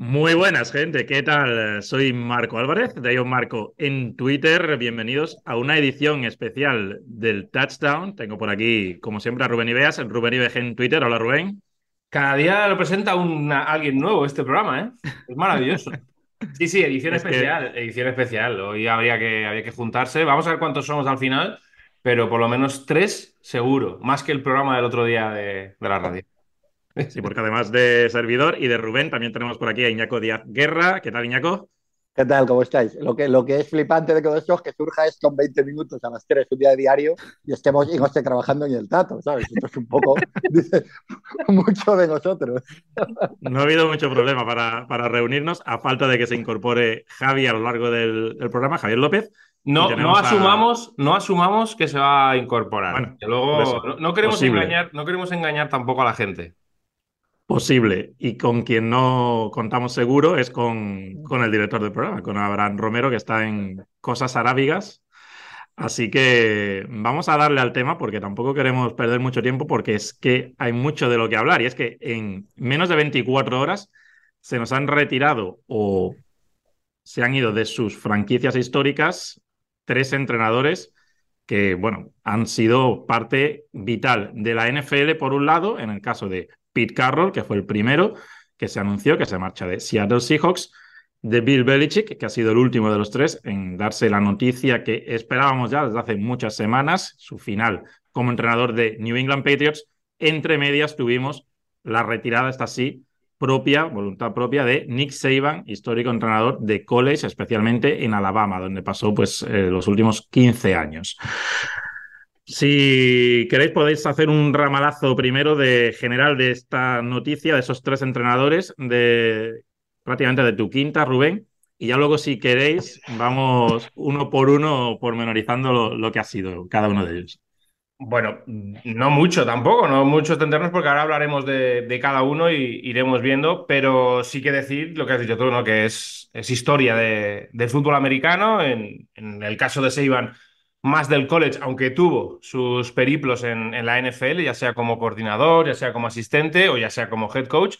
Muy buenas, gente. ¿Qué tal? Soy Marco Álvarez, de Ion Marco en Twitter. Bienvenidos a una edición especial del Touchdown. Tengo por aquí, como siempre, a Rubén Ibeas, el Rubén Ibeas en Twitter. Hola, Rubén. Cada día lo presenta alguien nuevo este programa, ¿eh? Es maravilloso. Sí, sí, edición especial, edición especial. Hoy habría que, habría que juntarse. Vamos a ver cuántos somos al final, pero por lo menos tres seguro, más que el programa del otro día de la radio. Sí, porque además de servidor y de Rubén, también tenemos por aquí a Iñaco Díaz Guerra. ¿Qué tal, Iñaco? ¿Qué tal? ¿Cómo estáis? Lo que, lo que es flipante de todo esto es que surja esto en 20 minutos a las 3 un día de diario y estemos y no esté trabajando en el tato, ¿sabes? Esto es un poco, dice mucho de nosotros. No ha habido mucho problema para, para reunirnos, a falta de que se incorpore Javi a lo largo del, programa, Javier López. No, no asumamos, no asumamos que se va a incorporar. Bueno, luego no, queremos engañar, no queremos engañar tampoco a la gente posible. Y con quien no contamos seguro es con, con, el director del programa, con Abraham Romero, que está en Cosas Arábigas. Así que vamos a darle al tema porque tampoco queremos perder mucho tiempo porque es que hay mucho de lo que hablar. Y es que en menos de 24 horas se nos han retirado o se han ido de sus franquicias históricas tres entrenadores que, bueno, han sido parte vital de la NFL por un lado, en el caso de Pete Carroll, que fue el primero que se anunció que se marcha de Seattle Seahawks, de Bill Belichick, que ha sido el último de los tres en darse la noticia que esperábamos ya desde hace muchas semanas, su final como entrenador de New England Patriots. Entre medias tuvimos la retirada, esta sí, propia, voluntad propia de Nick Saban, histórico entrenador de college, especialmente en Alabama, donde pasó pues eh, los últimos 15 años. Si queréis, podéis hacer un ramalazo primero de general de esta noticia, de esos tres entrenadores, de prácticamente de tu quinta, Rubén. Y ya luego, si queréis, vamos uno por uno pormenorizando lo, lo que ha sido cada uno de ellos. Bueno, no mucho tampoco, no mucho extendernos porque ahora hablaremos de, cada uno y iremos viendo, pero sí que decir lo que has dicho tú, ¿no? que es, es historia de, del fútbol americano. En, en el caso de Seiban, más del college, aunque tuvo sus periplos en, la NFL, ya sea como coordinador, ya sea como asistente o ya sea como head coach.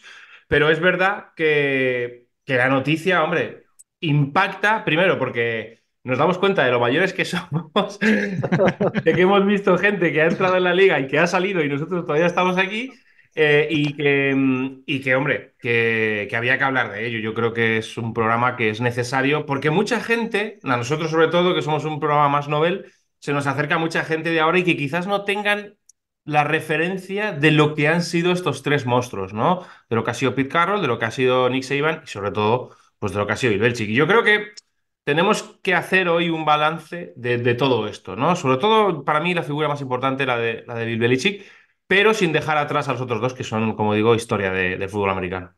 Pero es verdad que, que la noticia, hombre, impacta primero porque nos damos cuenta de lo mayores que somos, de que hemos visto gente que ha entrado en la liga y que ha salido y nosotros todavía estamos aquí. Eh, y, que, y que, hombre, que, que, había que hablar de ello. Yo creo que es un programa que es necesario porque mucha gente, a nosotros sobre todo, que somos un programa más novel, se nos acerca mucha gente de ahora y que quizás no tengan la referencia de lo que han sido estos tres monstruos, ¿no? De lo que ha sido Pete Carroll, de lo que ha sido Nick Saban y sobre todo, pues de lo que ha sido Bill Belichick. Y yo creo que tenemos que hacer hoy un balance de, todo esto, ¿no? Sobre todo, para mí, la figura más importante, la de, la de Bill Belichick, pero sin dejar atrás a los otros dos, que son, como digo, historia de, fútbol americano.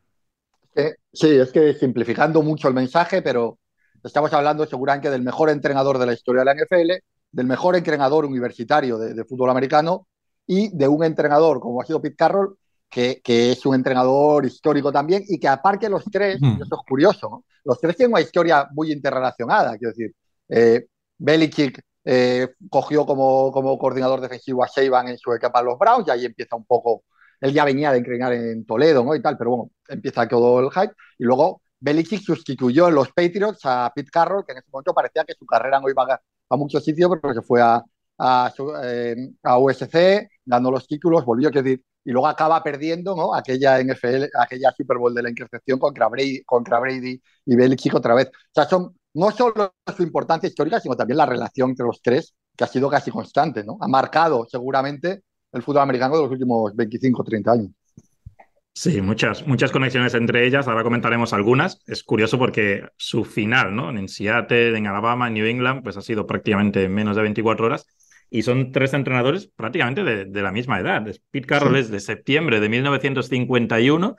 sí, es que simplificando mucho el mensaje, pero estamos hablando seguramente del mejor entrenador de la historia de la NFL, del mejor entrenador universitario de, fútbol americano y de un entrenador como ha sido Pete Carroll, que, que, es un entrenador histórico también y que aparte los tres, eso es curioso, ¿no? los tres tienen una historia muy interrelacionada, quiero decir, eh, Belichick eh, cogió como, como coordinador defensivo a Seiban en su etapa los Browns y ahí empieza un poco, él ya venía de entrenar en Toledo ¿no? y tal, pero bueno, empieza todo el hype y luego Belichick sustituyó en los Patriots a Pete Carroll, que en ese momento parecía que su carrera no iba a, a muchos sitios, pero se fue a, a, eh, a, USC, dando los títulos, volvió a decir, y luego acaba perdiendo ¿no? aquella NFL, aquella Super Bowl de la intercepción contra Brady, contra Brady y Belichick otra vez. O sea, son no solo su importancia histórica, sino también la relación entre los tres, que ha sido casi constante, ¿no? Ha marcado seguramente el fútbol americano de los últimos 25 o 30 años. Sí, muchas, muchas conexiones entre ellas. Ahora comentaremos algunas. Es curioso porque su final, ¿no? En Seattle, en Alabama, en New England, pues ha sido prácticamente menos de 24 horas. Y son tres entrenadores prácticamente de, la misma edad. Pete Carroll es de septiembre de 1951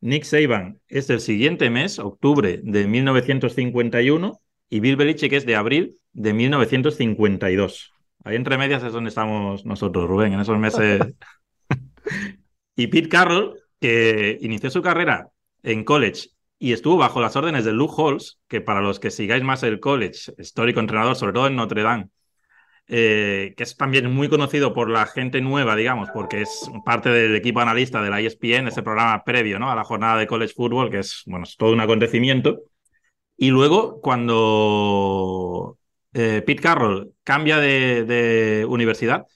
Nick Saban es del siguiente mes, octubre de 1951, y Bill Belichick es de abril de 1952. Ahí entre medias es donde estamos nosotros, Rubén, en esos meses. y Pete Carroll, que inició su carrera en college y estuvo bajo las órdenes de Luke Halls, que para los que sigáis más el college, histórico entrenador, sobre todo en Notre Dame, eh, que es también muy conocido por la gente nueva, digamos, porque es parte del equipo analista de la ESPN, ese programa previo ¿no? a la jornada de college football, que es, bueno, es todo un acontecimiento. Y luego, cuando eh, Pete Carroll cambia de, universidad,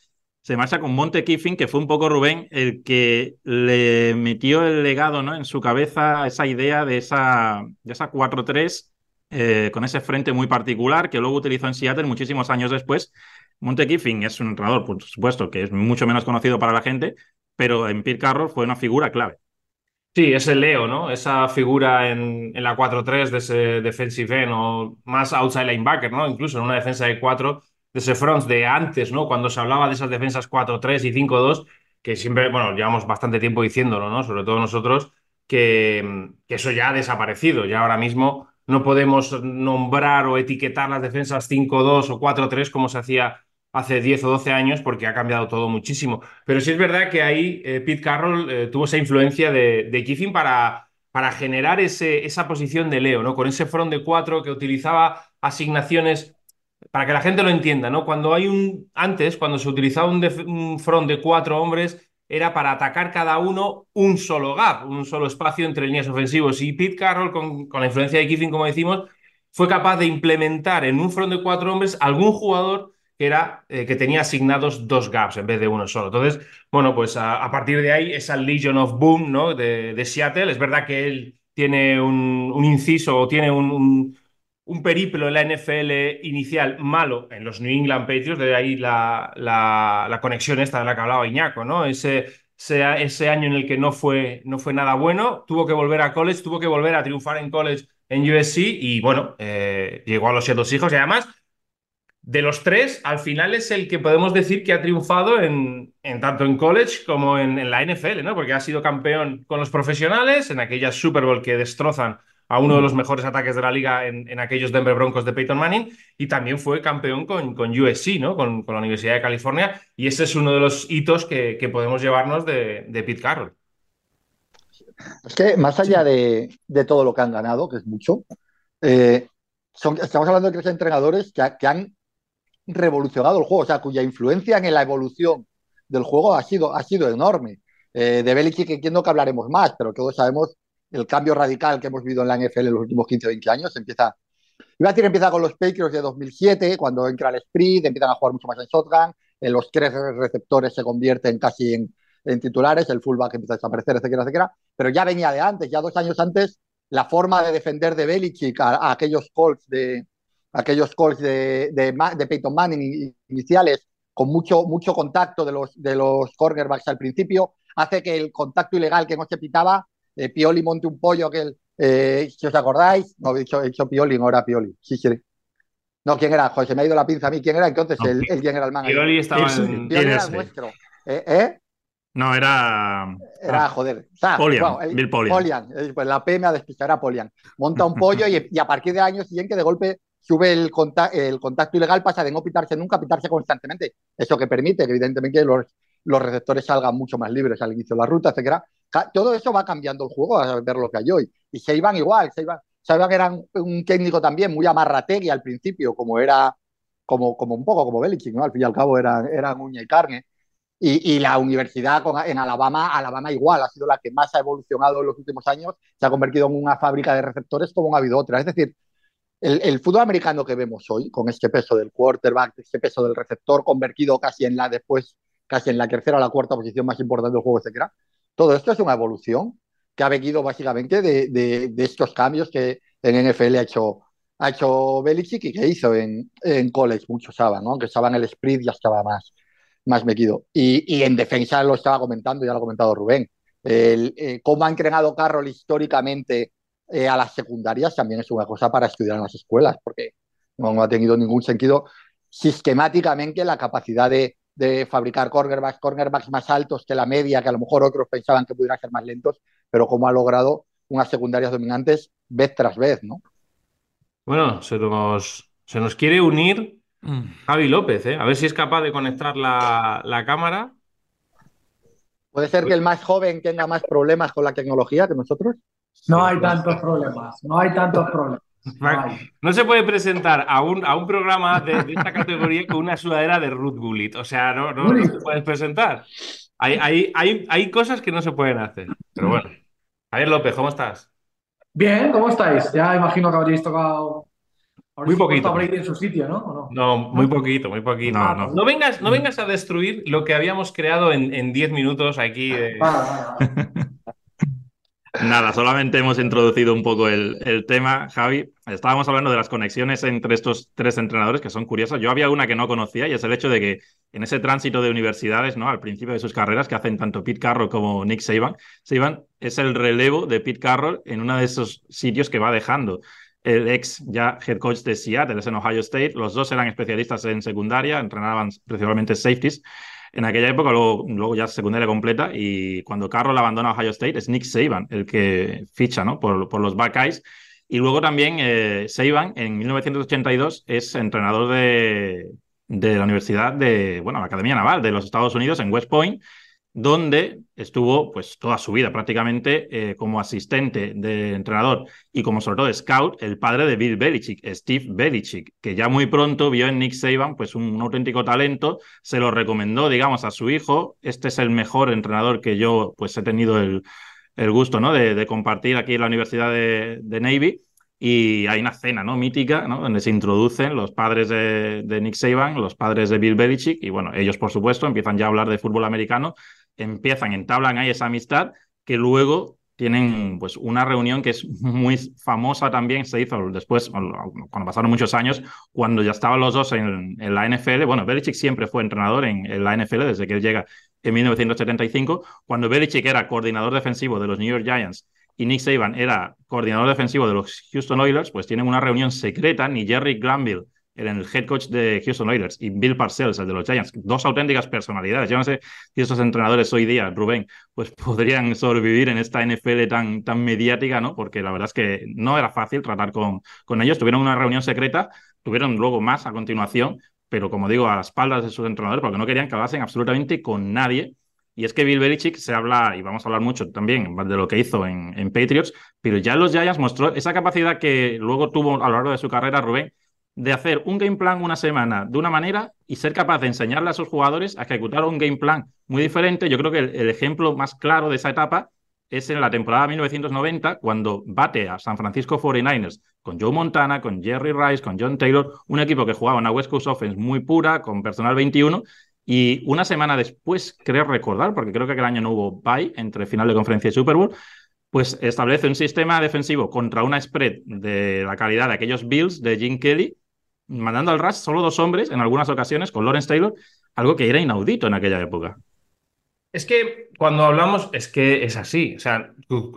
se marcha con Monte Kiffin, que fue un poco Rubén el que le metió el legado ¿no? en su cabeza esa idea de esa, de esa 4-3 eh, con ese frente muy particular que luego utilizó en Seattle muchísimos años después. Monte Kiffin es un entrenador, por supuesto, que es mucho menos conocido para la gente, pero en Pete Carroll fue una figura clave. Sí, es el Leo, ¿no? Esa figura en, en la 4-3 de ese defensive end o más outside linebacker, ¿no? Incluso en una defensa de 4, de ese front de antes, ¿no? Cuando se hablaba de esas defensas 4-3 y 5-2, que siempre, bueno, llevamos bastante tiempo diciéndolo, ¿no? Sobre todo nosotros, que, que eso ya ha desaparecido. Ya ahora mismo no podemos nombrar o etiquetar las defensas 5-2 o 4-3 como se hacía hace 10 o 12 años porque ha cambiado todo muchísimo. Pero sí es verdad que ahí eh, Pete Carroll eh, tuvo esa influencia de, de Kiffin para, para generar ese, esa posición de Leo, ¿no? Con ese front de cuatro que utilizaba asignaciones para que la gente lo entienda, ¿no? Cuando hay un antes, cuando se utilizaba un, un front de cuatro hombres, era para atacar cada uno un solo gap, un solo espacio entre líneas ofensivos. Y Pete Carroll, con, con la influencia de Kiffin, como decimos, fue capaz de implementar en un front de cuatro hombres algún jugador que, era, eh, que tenía asignados dos gaps en vez de uno solo. Entonces, bueno, pues a, partir de ahí, esa Legion of Boom ¿no? de, Seattle, es verdad que él tiene un, inciso o tiene un, un, periplo en la NFL inicial malo en los New England Patriots, de ahí la, la, conexión esta de la que hablaba Iñaco, ¿no? Ese, ese, ese, año en el que no fue, no fue nada bueno, tuvo que volver a college, tuvo que volver a triunfar en college en USC y bueno, eh, llegó a los siete hijos y además de los tres, al final es el que podemos decir que ha triunfado en, en tanto en college como en, la NFL, ¿no? Porque ha sido campeón con los profesionales, en aquellas Super Bowl que destrozan a uno de los mejores ataques de la liga en, aquellos Denver Broncos de Peyton Manning, y también fue campeón con, con USC, ¿no? Con, la Universidad de California, y ese es uno de los hitos que, podemos llevarnos de, de, Pete Carroll. Es que más allá de, todo lo que han ganado, que es mucho, eh, estamos hablando de tres entrenadores que, que han revolucionado el juego, o sea, cuya influencia en la evolución del juego ha sido, ha sido enorme. Eh, de Belichick entiendo que hablaremos más, pero todos sabemos el cambio radical que hemos vivido en la NFL en los últimos 15 o 20 años. Empieza, iba a decir, empieza con los Patriots de 2007, cuando entra el sprint, empiezan a jugar mucho más en shotgun, los tres receptores se convierten casi en, en titulares, el fullback empieza a desaparecer, etcétera, etcétera. Pero ya venía de antes, ya dos años antes, la forma de defender de Belichick a, a aquellos Colts de, aquellos calls de, de, Peyton Manning iniciales con mucho, mucho contacto de los, de los cornerbacks al principio, hace que el contacto ilegal que no se pitaba, eh, Pioli monte un pollo que eh, si os acordáis, no, he dicho, he dicho Pioli, no era Pioli, sí, sí. No, ¿quién era? Se me ha ido la pinza a mí. ¿Quién era entonces el, el general man? Pioli estaba en... Pioli era nuestro. ¿Eh? ¿Eh? No, era. Era, joder. Polian, Bill Polian. Polian. Pues la P me ha despistado, era Polian. Monta un pollo y, y, a partir de años siguiente de golpe sube el, el contacto ilegal, pasa de no pitarse nunca a pitarse constantemente. Eso que permite que evidentemente los, los receptores salgan mucho más libres al inicio de la ruta, etcétera. Todo eso va cambiando el juego a ver lo que hay hoy. Y se iban igual, se iban, se iban era un técnico también muy amarrategui al principio, como era, como, como un poco como Belichick, ¿no? Al fin y al cabo eran, eran uña y carne. Y, y, la universidad en Alabama, Alabama igual, ha sido la que más ha evolucionado en los últimos años, se ha convertido en una fábrica de receptores como no ha habido otra. Es decir, el, fútbol americano que vemos hoy, con este peso del quarterback, este peso del receptor, convertido casi en la después, casi en la tercera o la cuarta posición más importante del juego, etcétera, todo esto es una evolución que ha venido básicamente de, estos cambios que en NFL ha hecho, Belichick y que hizo en, en college, muchos saben, ¿no? aunque en el sprint ya estaba más, más metido. Y, y, en defensa lo estaba comentando, ya lo ha comentado Rubén, el, eh, cómo ha entrenado Carroll históricamente eh, a las secundarias también es una cosa para estudiar en las escuelas, porque no, ha tenido ningún sentido sistemáticamente la capacidad de, de fabricar cornerbacks, cornerbacks más altos que la media, que a lo mejor otros pensaban que pudieran ser más lentos, pero cómo ha logrado unas secundarias dominantes vez tras vez, ¿no? Bueno, se nos, se nos quiere unir mm. Javi López, ¿eh? a ver si es capaz de conectar la, la cámara. ¿Puede ser que el más joven tenga más problemas con la tecnología que nosotros? No hay tantos problemas, no hay tantos problemas. No se puede presentar a un, a un programa de, esta categoría con una sudadera de Ruth Gullit. O sea, no, no, no se puede presentar. Hay, hay, hay, hay cosas que no se pueden hacer. Pero bueno. Javier López, ¿cómo estás? Bien, ¿cómo estáis? Ya imagino que habréis tocado. Muy poquito. en su sitio, ¿no? ¿no? muy poquito, muy poquito. No, vengas, no vengas a destruir lo que habíamos creado en 10 minutos aquí. Nada, solamente hemos introducido un poco el, tema, Javi. Estábamos hablando de las conexiones entre estos tres entrenadores que son curiosas. Yo había una que no conocía y es el hecho de que en ese tránsito de universidades, ¿no? Al principio de sus carreras, que hacen tanto Pete Carroll como Nick Saban, Saban es el relevo de Pete Carroll en uno de esos sitios que va dejando. El ex ya head coach de Seattle, es en Ohio State. Los dos eran especialistas en secundaria, entrenaban principalmente safeties. En aquella época, luego, luego ya secundaria completa, y cuando Carroll abandona Ohio State, es Nick Saban el que ficha ¿no? por, por los Buckeyes. Y luego también eh, Saban, en 1982, es entrenador de, de la Universidad de, bueno, la Academia Naval de los Estados Unidos en West Point, donde estuvo pues toda su vida prácticamente eh, como asistente de entrenador y como sobre todo scout, el padre de Bill Belichick, Steve Belichick, que ya muy pronto vio en Nick Saban pues un, auténtico talento, se lo recomendó, digamos, a su hijo, este es el mejor entrenador que yo pues he tenido el, el gusto, ¿no? De, compartir aquí en la Universidad de, de Navy y hay una cena ¿no? mítica donde se introducen los padres de, de, Nick Saban, los padres de Bill Belichick, y bueno, ellos por supuesto empiezan ya a hablar de fútbol americano, empiezan, entablan ahí esa amistad que luego tienen pues una reunión que es muy famosa también, se hizo después, cuando pasaron muchos años, cuando ya estaban los dos en, la NFL, bueno, Belichick siempre fue entrenador en, la NFL desde que él llega en 1975, cuando Belichick era coordinador defensivo de los New York Giants y Nick Saban era coordinador defensivo de los Houston Oilers, pues tienen una reunión secreta, ni Jerry Glanville, el head coach de Houston Oilers, y Bill Parcells, el de los Giants, dos auténticas personalidades. Yo no sé si esos entrenadores hoy día, Rubén, pues podrían sobrevivir en esta NFL tan, tan mediática, ¿no? Porque la verdad es que no era fácil tratar con, con ellos. Tuvieron una reunión secreta, tuvieron luego más a continuación, pero como digo, a las espaldas de sus entrenadores, porque no querían que hablasen absolutamente con nadie y es que Bill Belichick se habla, y vamos a hablar mucho también de lo que hizo en, en Patriots, pero ya los Giants mostró esa capacidad que luego tuvo a lo largo de su carrera Rubén, de hacer un game plan una semana de una manera y ser capaz de enseñarle a sus jugadores a ejecutar un game plan muy diferente. Yo creo que el, ejemplo más claro de esa etapa es en la temporada 1990, cuando bate a San Francisco 49ers con Joe Montana, con Jerry Rice, con John Taylor, un equipo que jugaba una West Coast Offense muy pura, con personal 21, y una semana después, creo recordar, porque creo que aquel año no hubo bye entre final de conferencia y Super Bowl, pues establece un sistema defensivo contra una spread de la calidad de aquellos Bills de Jim Kelly, mandando al rush solo dos hombres en algunas ocasiones con Lawrence Taylor, algo que era inaudito en aquella época. Es que cuando hablamos, es que es así. O sea,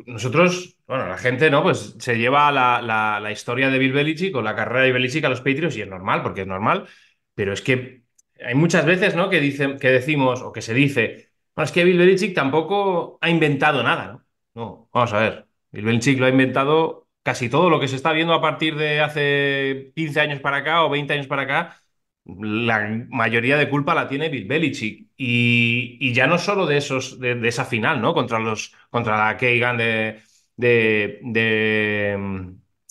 nosotros, bueno, la gente, ¿no? Pues se lleva la, la, historia de Bill Belichick o la carrera de Belichick a los Patriots y es normal, porque es normal. Pero es que hay muchas veces, ¿no? Que, dicen, que decimos o que se dice, bueno, es que Bill Belichick tampoco ha inventado nada, ¿no? No, vamos a ver. Bill Belichick lo ha inventado casi todo lo que se está viendo a partir de hace 15 años para acá o 20 años para acá. La mayoría de culpa la tiene Bill Belichick. Y, ya no solo de esos, de, esa final, ¿no? Contra los, contra la Keigan de, de, de,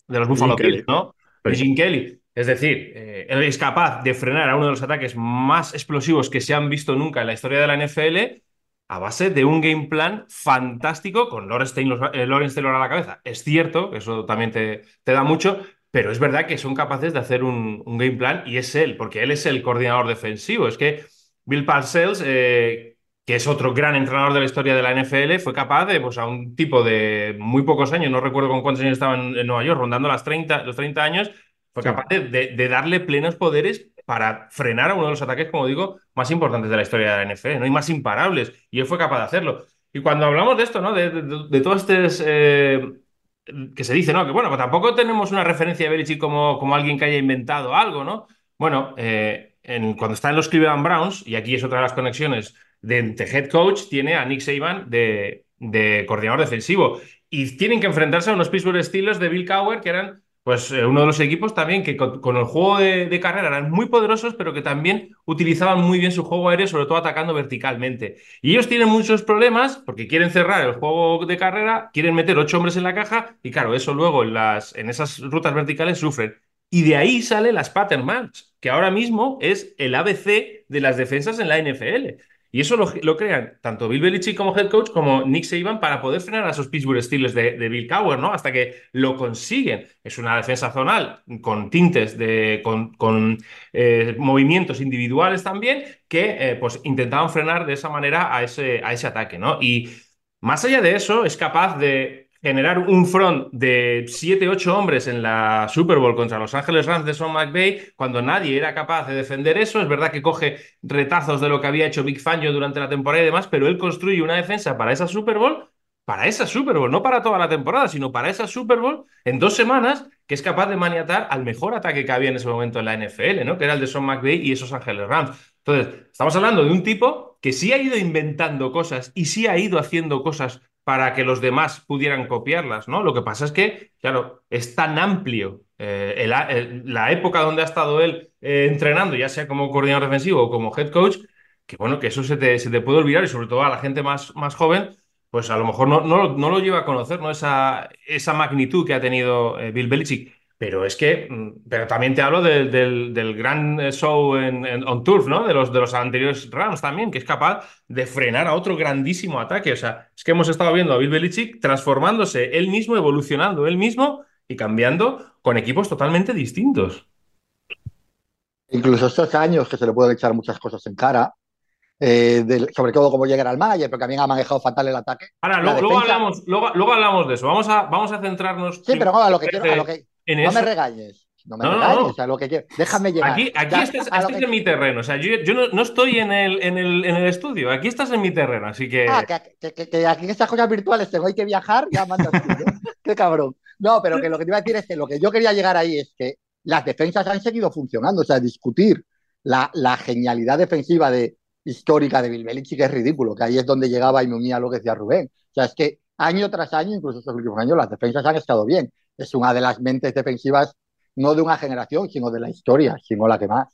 los Buffalo Bills, ¿no? De Jim Kelly es decir, eh, él es capaz de frenar a uno de los ataques más explosivos que se han visto nunca en la historia de la NFL a base de un game plan fantástico con Lawrence Taylor, eh, Taylor a la cabeza. Es cierto, eso también te, te, da mucho, pero es verdad que son capaces de hacer un, game plan y es él, porque él es el coordinador defensivo. Es que Bill Parcells, eh, que es otro gran entrenador de la historia de la NFL, fue capaz de, pues a un tipo de muy pocos años, no recuerdo con cuántos años estaba en, Nueva York, rondando las 30, los 30 años, fue capaz de, darle plenos poderes para frenar a uno de los ataques, como digo, más importantes de la historia de la NFL. No hay más imparables. Y él fue capaz de hacerlo. Y cuando hablamos de esto, ¿no? De, de, todo este. Eh, que se dice, ¿no? Que bueno, pues tampoco tenemos una referencia de Belichick como, como alguien que haya inventado algo, ¿no? Bueno, eh, cuando está en los Cleveland Browns, y aquí es otra de las conexiones de, de head coach, tiene a Nick Saban de, de coordinador defensivo. Y tienen que enfrentarse a unos Pittsburgh Steelers de Bill Cowher que eran pues eh, uno de los equipos también que con, el juego de, carrera eran muy poderosos, pero que también utilizaban muy bien su juego aéreo, sobre todo atacando verticalmente. Y ellos tienen muchos problemas porque quieren cerrar el juego de carrera, quieren meter ocho hombres en la caja y claro, eso luego en, las, en esas rutas verticales sufren. Y de ahí sale las pattern match, que ahora mismo es el ABC de las defensas en la NFL. Y eso lo, crean tanto Bill Belichick como head coach como Nick Saban para poder frenar a esos Pittsburgh Steelers de, Bill Cowher, ¿no? Hasta que lo consiguen. Es una defensa zonal con tintes, de, con, eh, movimientos individuales también que eh, pues intentaban frenar de esa manera a ese, a ese ataque, ¿no? Y más allá de eso, es capaz de generar un front de 7, 8 hombres en la Super Bowl contra Los Ángeles Rams de Sean McVay, cuando nadie era capaz de defender eso. Es verdad que coge retazos de lo que había hecho Big Fangio durante la temporada y demás, pero él construye una defensa para esa Super Bowl, para esa Super Bowl, no para toda la temporada, sino para esa Super Bowl en dos semanas, que es capaz de maniatar al mejor ataque que había en ese momento en la NFL, ¿no? Que era el de Sean McVay y esos Ángeles Rams. Entonces, estamos hablando de un tipo que sí ha ido inventando cosas y sí ha ido haciendo cosas para que los demás pudieran copiarlas, ¿no? Lo que pasa es que, claro, es tan amplio eh, la época donde ha estado él eh, entrenando, ya sea como coordinador defensivo o como head coach, que bueno, que eso se te, se te, puede olvidar y sobre todo a la gente más, más joven, pues a lo mejor no, no, no lo lleva a conocer, ¿no? Esa, esa magnitud que ha tenido eh, Bill Belichick. Pero es que, mm, pero también te hablo del, del, gran eh, show en, on turf, ¿no? De los, de los anteriores Rams también, que es capaz de frenar a otro grandísimo ataque. O sea, es que hemos estado viendo a Bill Belichick transformándose él mismo, evolucionando él mismo y cambiando con equipos totalmente distintos. Incluso estos años que se le pueden echar muchas cosas en cara, eh, sobre todo cómo llegar al Maya, pero también ha manejado fatal el ataque. Ahora, luego, hablamos, luego, hablamos de eso. Vamos a, vamos a centrarnos. Sí, pero a lo que quiero, a lo que, no me regañes. No me regañes, a lo que quiero. Déjame llegar. Aquí, aquí estás, en mi terreno. O sea, yo, yo no, estoy en el, en, el, en el, estudio. Aquí estás en mi terreno, así que. Ah, que, que, aquí en estas cosas virtuales tengo que viajar, ya mandas Qué cabrón. No, pero que lo que te iba a decir es que lo que yo quería llegar ahí es que las defensas han seguido funcionando. O sea, discutir la, la genialidad defensiva de, histórica de Bill Belichick es ridículo, que ahí es donde llegaba y me unía lo que decía Rubén. O sea, es que año tras año, incluso estos últimos años, las defensas han estado bien es una de las mentes defensivas, no de una generación, sino de la historia, sino la que más.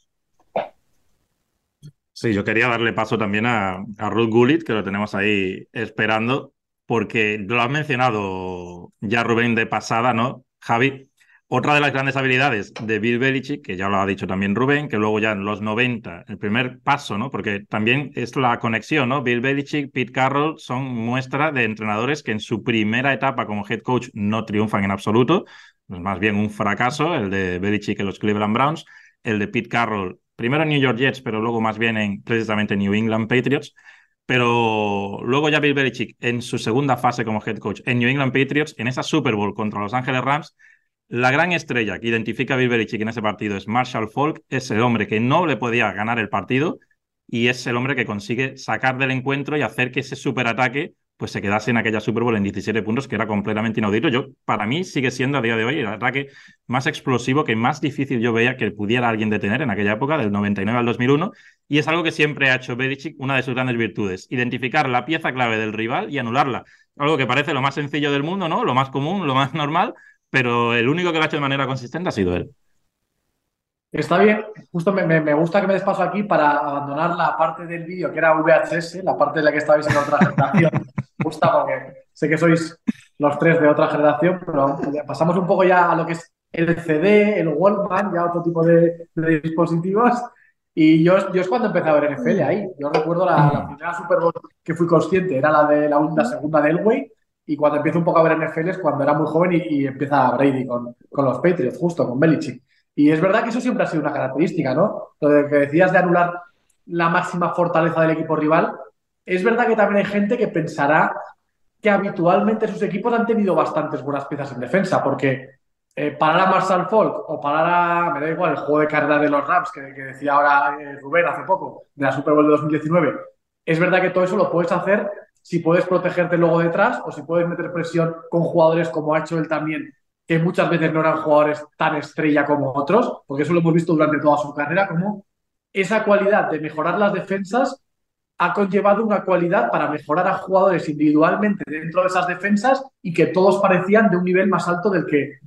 Sí, yo quería darle paso también a, a Ruth Gullit, que lo tenemos ahí esperando, porque lo has mencionado ya Rubén de pasada, ¿no? Javi, otra de las grandes habilidades de Bill Belichick, que ya lo ha dicho también Rubén, que luego ya en los 90, el primer paso, ¿no? Porque también es la conexión, ¿no? Bill Belichick, Pete Carroll son muestra de entrenadores que en su primera etapa como head coach no triunfan en absoluto, más bien un fracaso, el de Belichick en los Cleveland Browns, el de Pete Carroll, primero en New York Jets, pero luego más bien en precisamente New England Patriots. Pero luego ya Bill Belichick en su segunda fase como head coach en New England Patriots, en esa Super Bowl contra Los Ángeles Rams, la gran estrella que identifica a Bill Belichick en ese partido es Marshall Falk, es el hombre que no le podía ganar el partido y es el hombre que consigue sacar del encuentro y hacer que ese superataque pues se quedase en aquella Super Bowl en 17 puntos, que era completamente inaudito. Yo, para mí, sigue siendo a día de hoy el ataque más explosivo, que más difícil yo veía que pudiera alguien detener en aquella época, del 99 al 2001, y es algo que siempre ha hecho Belichick, una de sus grandes virtudes, identificar la pieza clave del rival y anularla. Algo que parece lo más sencillo del mundo, ¿no? Lo más común, lo más normal, pero el único que lo ha hecho de manera consistente ha sido él. Está bien, justo me, gusta que me des paso aquí para abandonar la parte del vídeo que era VHS, la parte de la que estabais en otra generación. me gusta porque sé que sois los tres de otra generación, pero pasamos un poco ya a lo que es el CD, el Walkman, ya otro tipo de, dispositivos. Y yo, yo es cuando empecé a ver NFL ahí. Yo recuerdo la, primera Super Bowl que fui consciente, era la de la, segunda de Elway, y cuando empiezo un poco a ver NFL es cuando era muy joven y, empieza Brady con, con, los Patriots, justo con Belichick. Y es verdad que eso siempre ha sido una característica, ¿no? Lo de que decías de anular la máxima fortaleza del equipo rival. Es verdad que también hay gente que pensará que habitualmente sus equipos han tenido bastantes buenas piezas en defensa, porque eh, parar a Marshall Falk o parar a, me da igual, el juego de carrera de los Rams, que, decía ahora eh, Rubén hace poco, de la Super Bowl de 2019, es verdad que todo eso lo puedes hacer si puedes protegerte luego detrás o si puedes meter presión con jugadores como ha hecho él también, que muchas veces no eran jugadores tan estrella como otros, porque eso lo hemos visto durante toda su carrera, como esa cualidad de mejorar las defensas ha conllevado una cualidad para mejorar a jugadores individualmente dentro de esas defensas y que todos parecían de un nivel más alto del que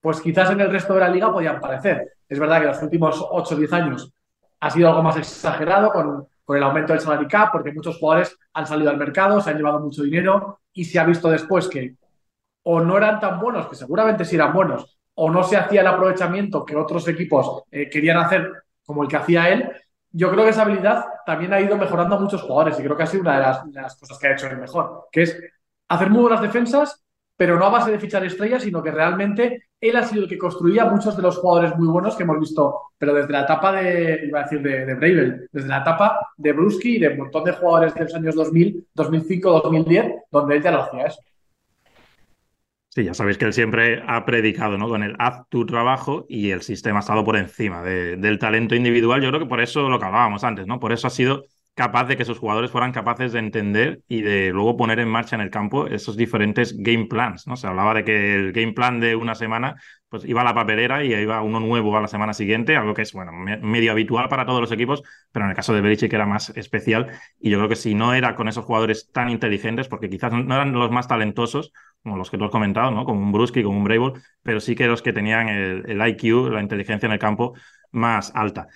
pues quizás en el resto de la liga podían parecer. Es verdad que los últimos 8 o 10 años ha sido algo más exagerado con, con el aumento del salary porque muchos jugadores han salido al mercado, se han llevado mucho dinero y se ha visto después que o no eran tan buenos, que seguramente sí eran buenos, o no se hacía el aprovechamiento que otros equipos eh, querían hacer como el que hacía él, yo creo que esa habilidad también ha ido mejorando a muchos jugadores y creo que ha sido una de las, cosas que ha hecho el mejor, que es hacer muy buenas defensas, pero no a base de fichar estrellas, sino que realmente él ha sido el que construía muchos de los jugadores muy buenos que hemos visto, pero desde la etapa de, iba a decir, de, de desde la etapa de Bruschi y de un montón de jugadores de los años 2000, 2005, 2010, donde él ya lo hacía eso. Sí, ya sabéis que él siempre ha predicado ¿no? con el haz tu trabajo y el sistema ha estado por encima del talento individual. Yo creo que por eso lo que hablábamos antes, ¿no? Por eso ha sido capaz de que sus jugadores fueran capaces de entender y de luego poner en marcha en el campo esos diferentes game plans, ¿no? Se hablaba de que el game plan de una semana pues iba a la papelera y iba uno nuevo a la semana siguiente, algo que es, bueno, medio habitual para todos los equipos, pero en el caso de Belichick era más especial y yo creo que si no era con esos jugadores tan inteligentes, porque quizás no eran los más talentosos, como los que tú has comentado, ¿no? Como un Bruschi, como un Brable, pero sí que los que tenían el IQ, la inteligencia en el campo más alta.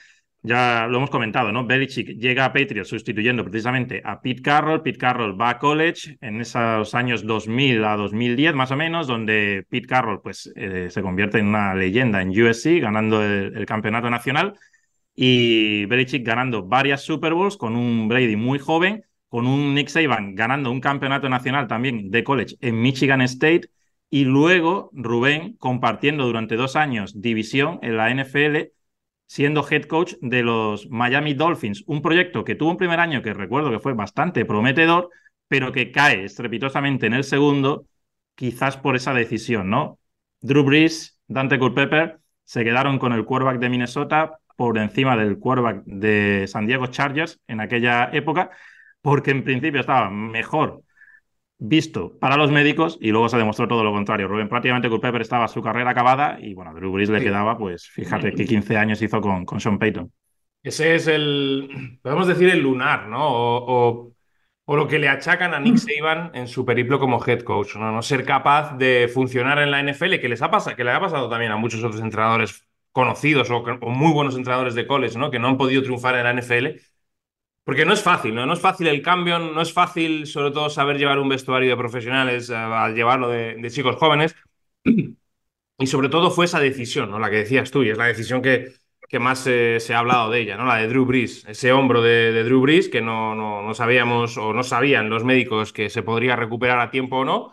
Ya lo hemos comentado, ¿no? Belichick llega a Patriots sustituyendo precisamente a Pete Carroll. Pete Carroll va a college en esos años 2000 a 2010 más o menos, donde Pete Carroll pues, eh, se convierte en una leyenda en USC, ganando el, campeonato nacional. Y Belichick ganando varias Super Bowls con un Brady muy joven, con un Nick Saban ganando un campeonato nacional también de college en Michigan State. Y luego Rubén compartiendo durante dos años división en la NFL siendo head coach de los Miami Dolphins, un proyecto que tuvo un primer año que recuerdo que fue bastante prometedor, pero que cae estrepitosamente en el segundo, quizás por esa decisión, ¿no? Drew Brees, Dante Culpepper se quedaron con el quarterback de Minnesota por encima del quarterback de San Diego Chargers en aquella época, porque en principio estaba mejor visto para los médicos y luego se demostró todo lo contrario. Rubén prácticamente Culpepper estaba su carrera acabada y bueno, Drew Brees le quedaba, pues fíjate que 15 años hizo con, con Sean Payton. Ese es el, podemos decir, el lunar, ¿no? O, o, lo que le achacan a Nick mm. Saban en su periplo como head coach, ¿no? No ser capaz de funcionar en la NFL, que les ha pasado, que le ha pasado también a muchos otros entrenadores conocidos o, o muy buenos entrenadores de college, ¿no? Que no han podido triunfar en la NFL porque no es fácil, ¿no? No es fácil el cambio, no es fácil, sobre todo, saber llevar un vestuario de profesionales, al llevarlo de, chicos jóvenes. Y sobre todo fue esa decisión, ¿no? La que decías tú, y es la decisión que, que más se ha hablado de ella, ¿no? La de Drew Brees, ese hombro de, Drew Brees que no, no, no, sabíamos o no sabían los médicos que se podría recuperar a tiempo o no,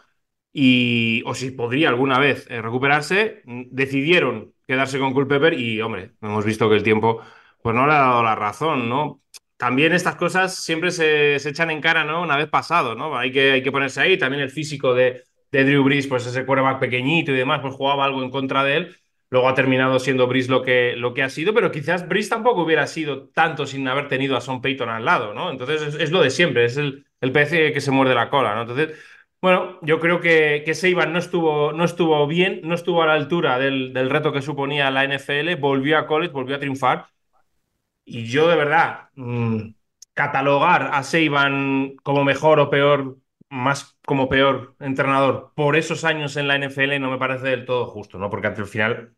y, o si podría alguna vez eh, recuperarse, decidieron quedarse con Culpepper y, hombre, hemos visto que el tiempo pues no le ha dado la razón, ¿no? También estas cosas siempre se, echan en cara, ¿no? Una vez pasado, ¿no? Hay que, hay que ponerse ahí. También el físico de, de Drew Brees, pues ese quarterback pequeñito y demás, pues jugaba algo en contra de él. Luego ha terminado siendo Brees lo que, lo que ha sido, pero quizás Brees tampoco hubiera sido tanto sin haber tenido a Son Payton al lado, ¿no? Entonces es, lo de siempre, es el, el pez que se muerde la cola, ¿no? Entonces, bueno, yo creo que, que Seiban no estuvo, no estuvo bien, no estuvo a la altura del, del reto que suponía la NFL, volvió a college, volvió a triunfar y yo de verdad, mm, catalogar a Seiban como mejor o peor, más como peor entrenador por esos años en la NFL no me parece del todo justo, ¿no? Porque al final,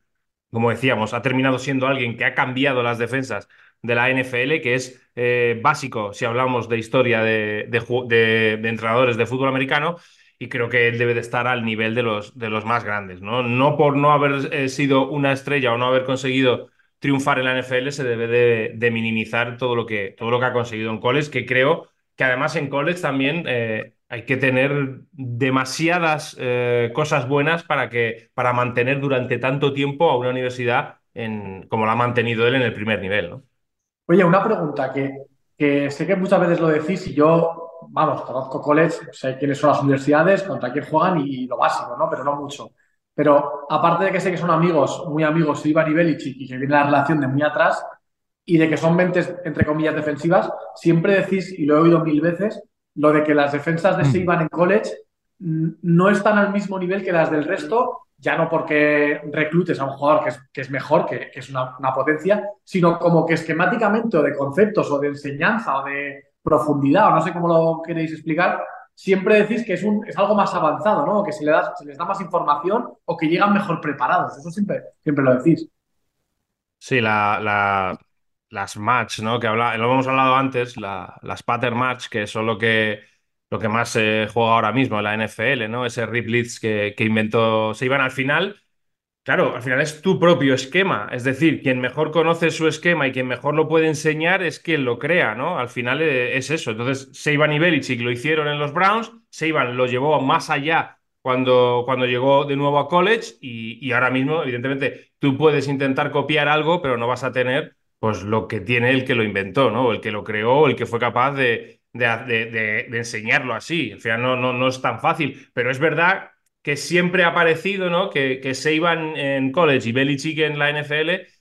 como decíamos, ha terminado siendo alguien que ha cambiado las defensas de la NFL, que es eh, básico si hablamos de historia de, de, entrenadores de fútbol americano, y creo que él debe de estar al nivel de los, de los más grandes, ¿no? No por no haber eh, sido una estrella o no haber conseguido triunfar en la NFL se debe de, minimizar todo lo, que, todo lo que ha conseguido en college, que creo que además en college también eh, hay que tener demasiadas eh, cosas buenas para, que, para mantener durante tanto tiempo a una universidad en, como la ha mantenido él en el primer nivel. ¿no? Oye, una pregunta que, que sé que muchas veces lo decís y yo, vamos, conozco college, sé quiénes son las universidades, contra quién juegan y, y lo básico, ¿no? Pero no mucho. Pero aparte de que sé que son amigos, muy amigos, Iván y Belichick, y que viene la relación de muy atrás, y de que son mentes, entre comillas, defensivas, siempre decís, y lo he oído mil veces, lo de que las defensas de mm. Seiban en college no están al mismo nivel que las del resto, ya no porque reclutes a un jugador que es, que es mejor, que, que es una, una, potencia, sino como que esquemáticamente o de conceptos o de enseñanza o de profundidad, o no sé cómo lo queréis explicar, siempre decís que es, un, es algo más avanzado, ¿no? Que se, le da, se les da más información o que llegan mejor preparados. Eso siempre, siempre lo decís. Sí, la, las match, ¿no? Que habla, lo hemos hablado antes, las pattern match, que son lo que, lo que más se juega ahora mismo en la NFL, ¿no? Ese rip que, que inventó, se iban al final Claro, al final es tu propio esquema. Es decir, quien mejor conoce su esquema y quien mejor lo puede enseñar es quien lo crea, ¿no? Al final eh, es eso. Entonces, Seiban y Belichick lo hicieron en los Browns. Seiban lo llevó más allá cuando, cuando llegó de nuevo a college y, ahora mismo, evidentemente, tú puedes intentar copiar algo, pero no vas a tener pues lo que tiene el que lo inventó, ¿no? El que lo creó, el que fue capaz de, de, enseñarlo así. Al final no, no, no es tan fácil, pero es verdad que siempre ha parecido, ¿no? Que, que se iban en college y Belichick en la NFL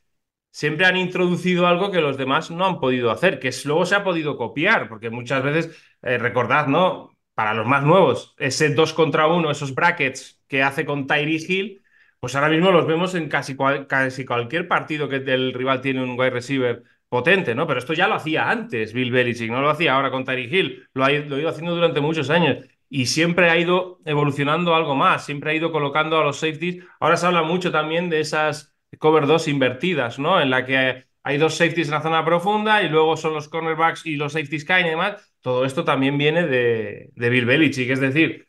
siempre han introducido algo que los demás no han podido hacer, que luego se ha podido copiar, porque muchas veces, eh, recordad, ¿no? Para los más nuevos, ese 2 contra 1, esos brackets que hace con Tyree Hill, pues ahora mismo los vemos en casi, casi cualquier partido que el rival tiene un wide receiver potente, ¿no? Pero esto ya lo hacía antes Bill Belichick, no lo hacía ahora con Tyree Hill, lo ha, lo ha ido haciendo durante muchos años y siempre ha ido evolucionando algo más, siempre ha ido colocando a los safeties. Ahora se habla mucho también de esas cover 2 invertidas, ¿no? En la que hay dos safeties en la zona profunda y luego son los cornerbacks y los safeties caen y demás. Todo esto también viene de, Bill Belichick, es decir,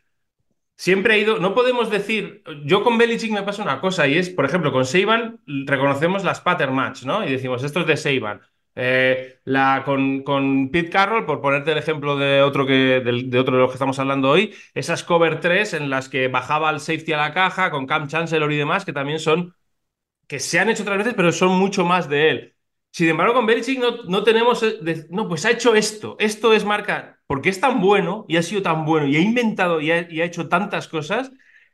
siempre ha ido, no podemos decir, yo con Belichick me pasa una cosa y es, por ejemplo, con Seiban reconocemos las pattern match, ¿no? Y decimos, esto es de Seiban. Eh, la, con, con, Pete Carroll, por ponerte el ejemplo de otro, que, de, otro de los que estamos hablando hoy, esas cover 3 en las que bajaba el safety a la caja con Cam Chancellor y demás, que también son, que se han hecho otras veces, pero son mucho más de él. Sin embargo, con Belichick no, no tenemos, eh, no, pues ha hecho esto, esto es marca, porque es tan bueno y ha sido tan bueno y ha inventado y ha, y ha hecho tantas cosas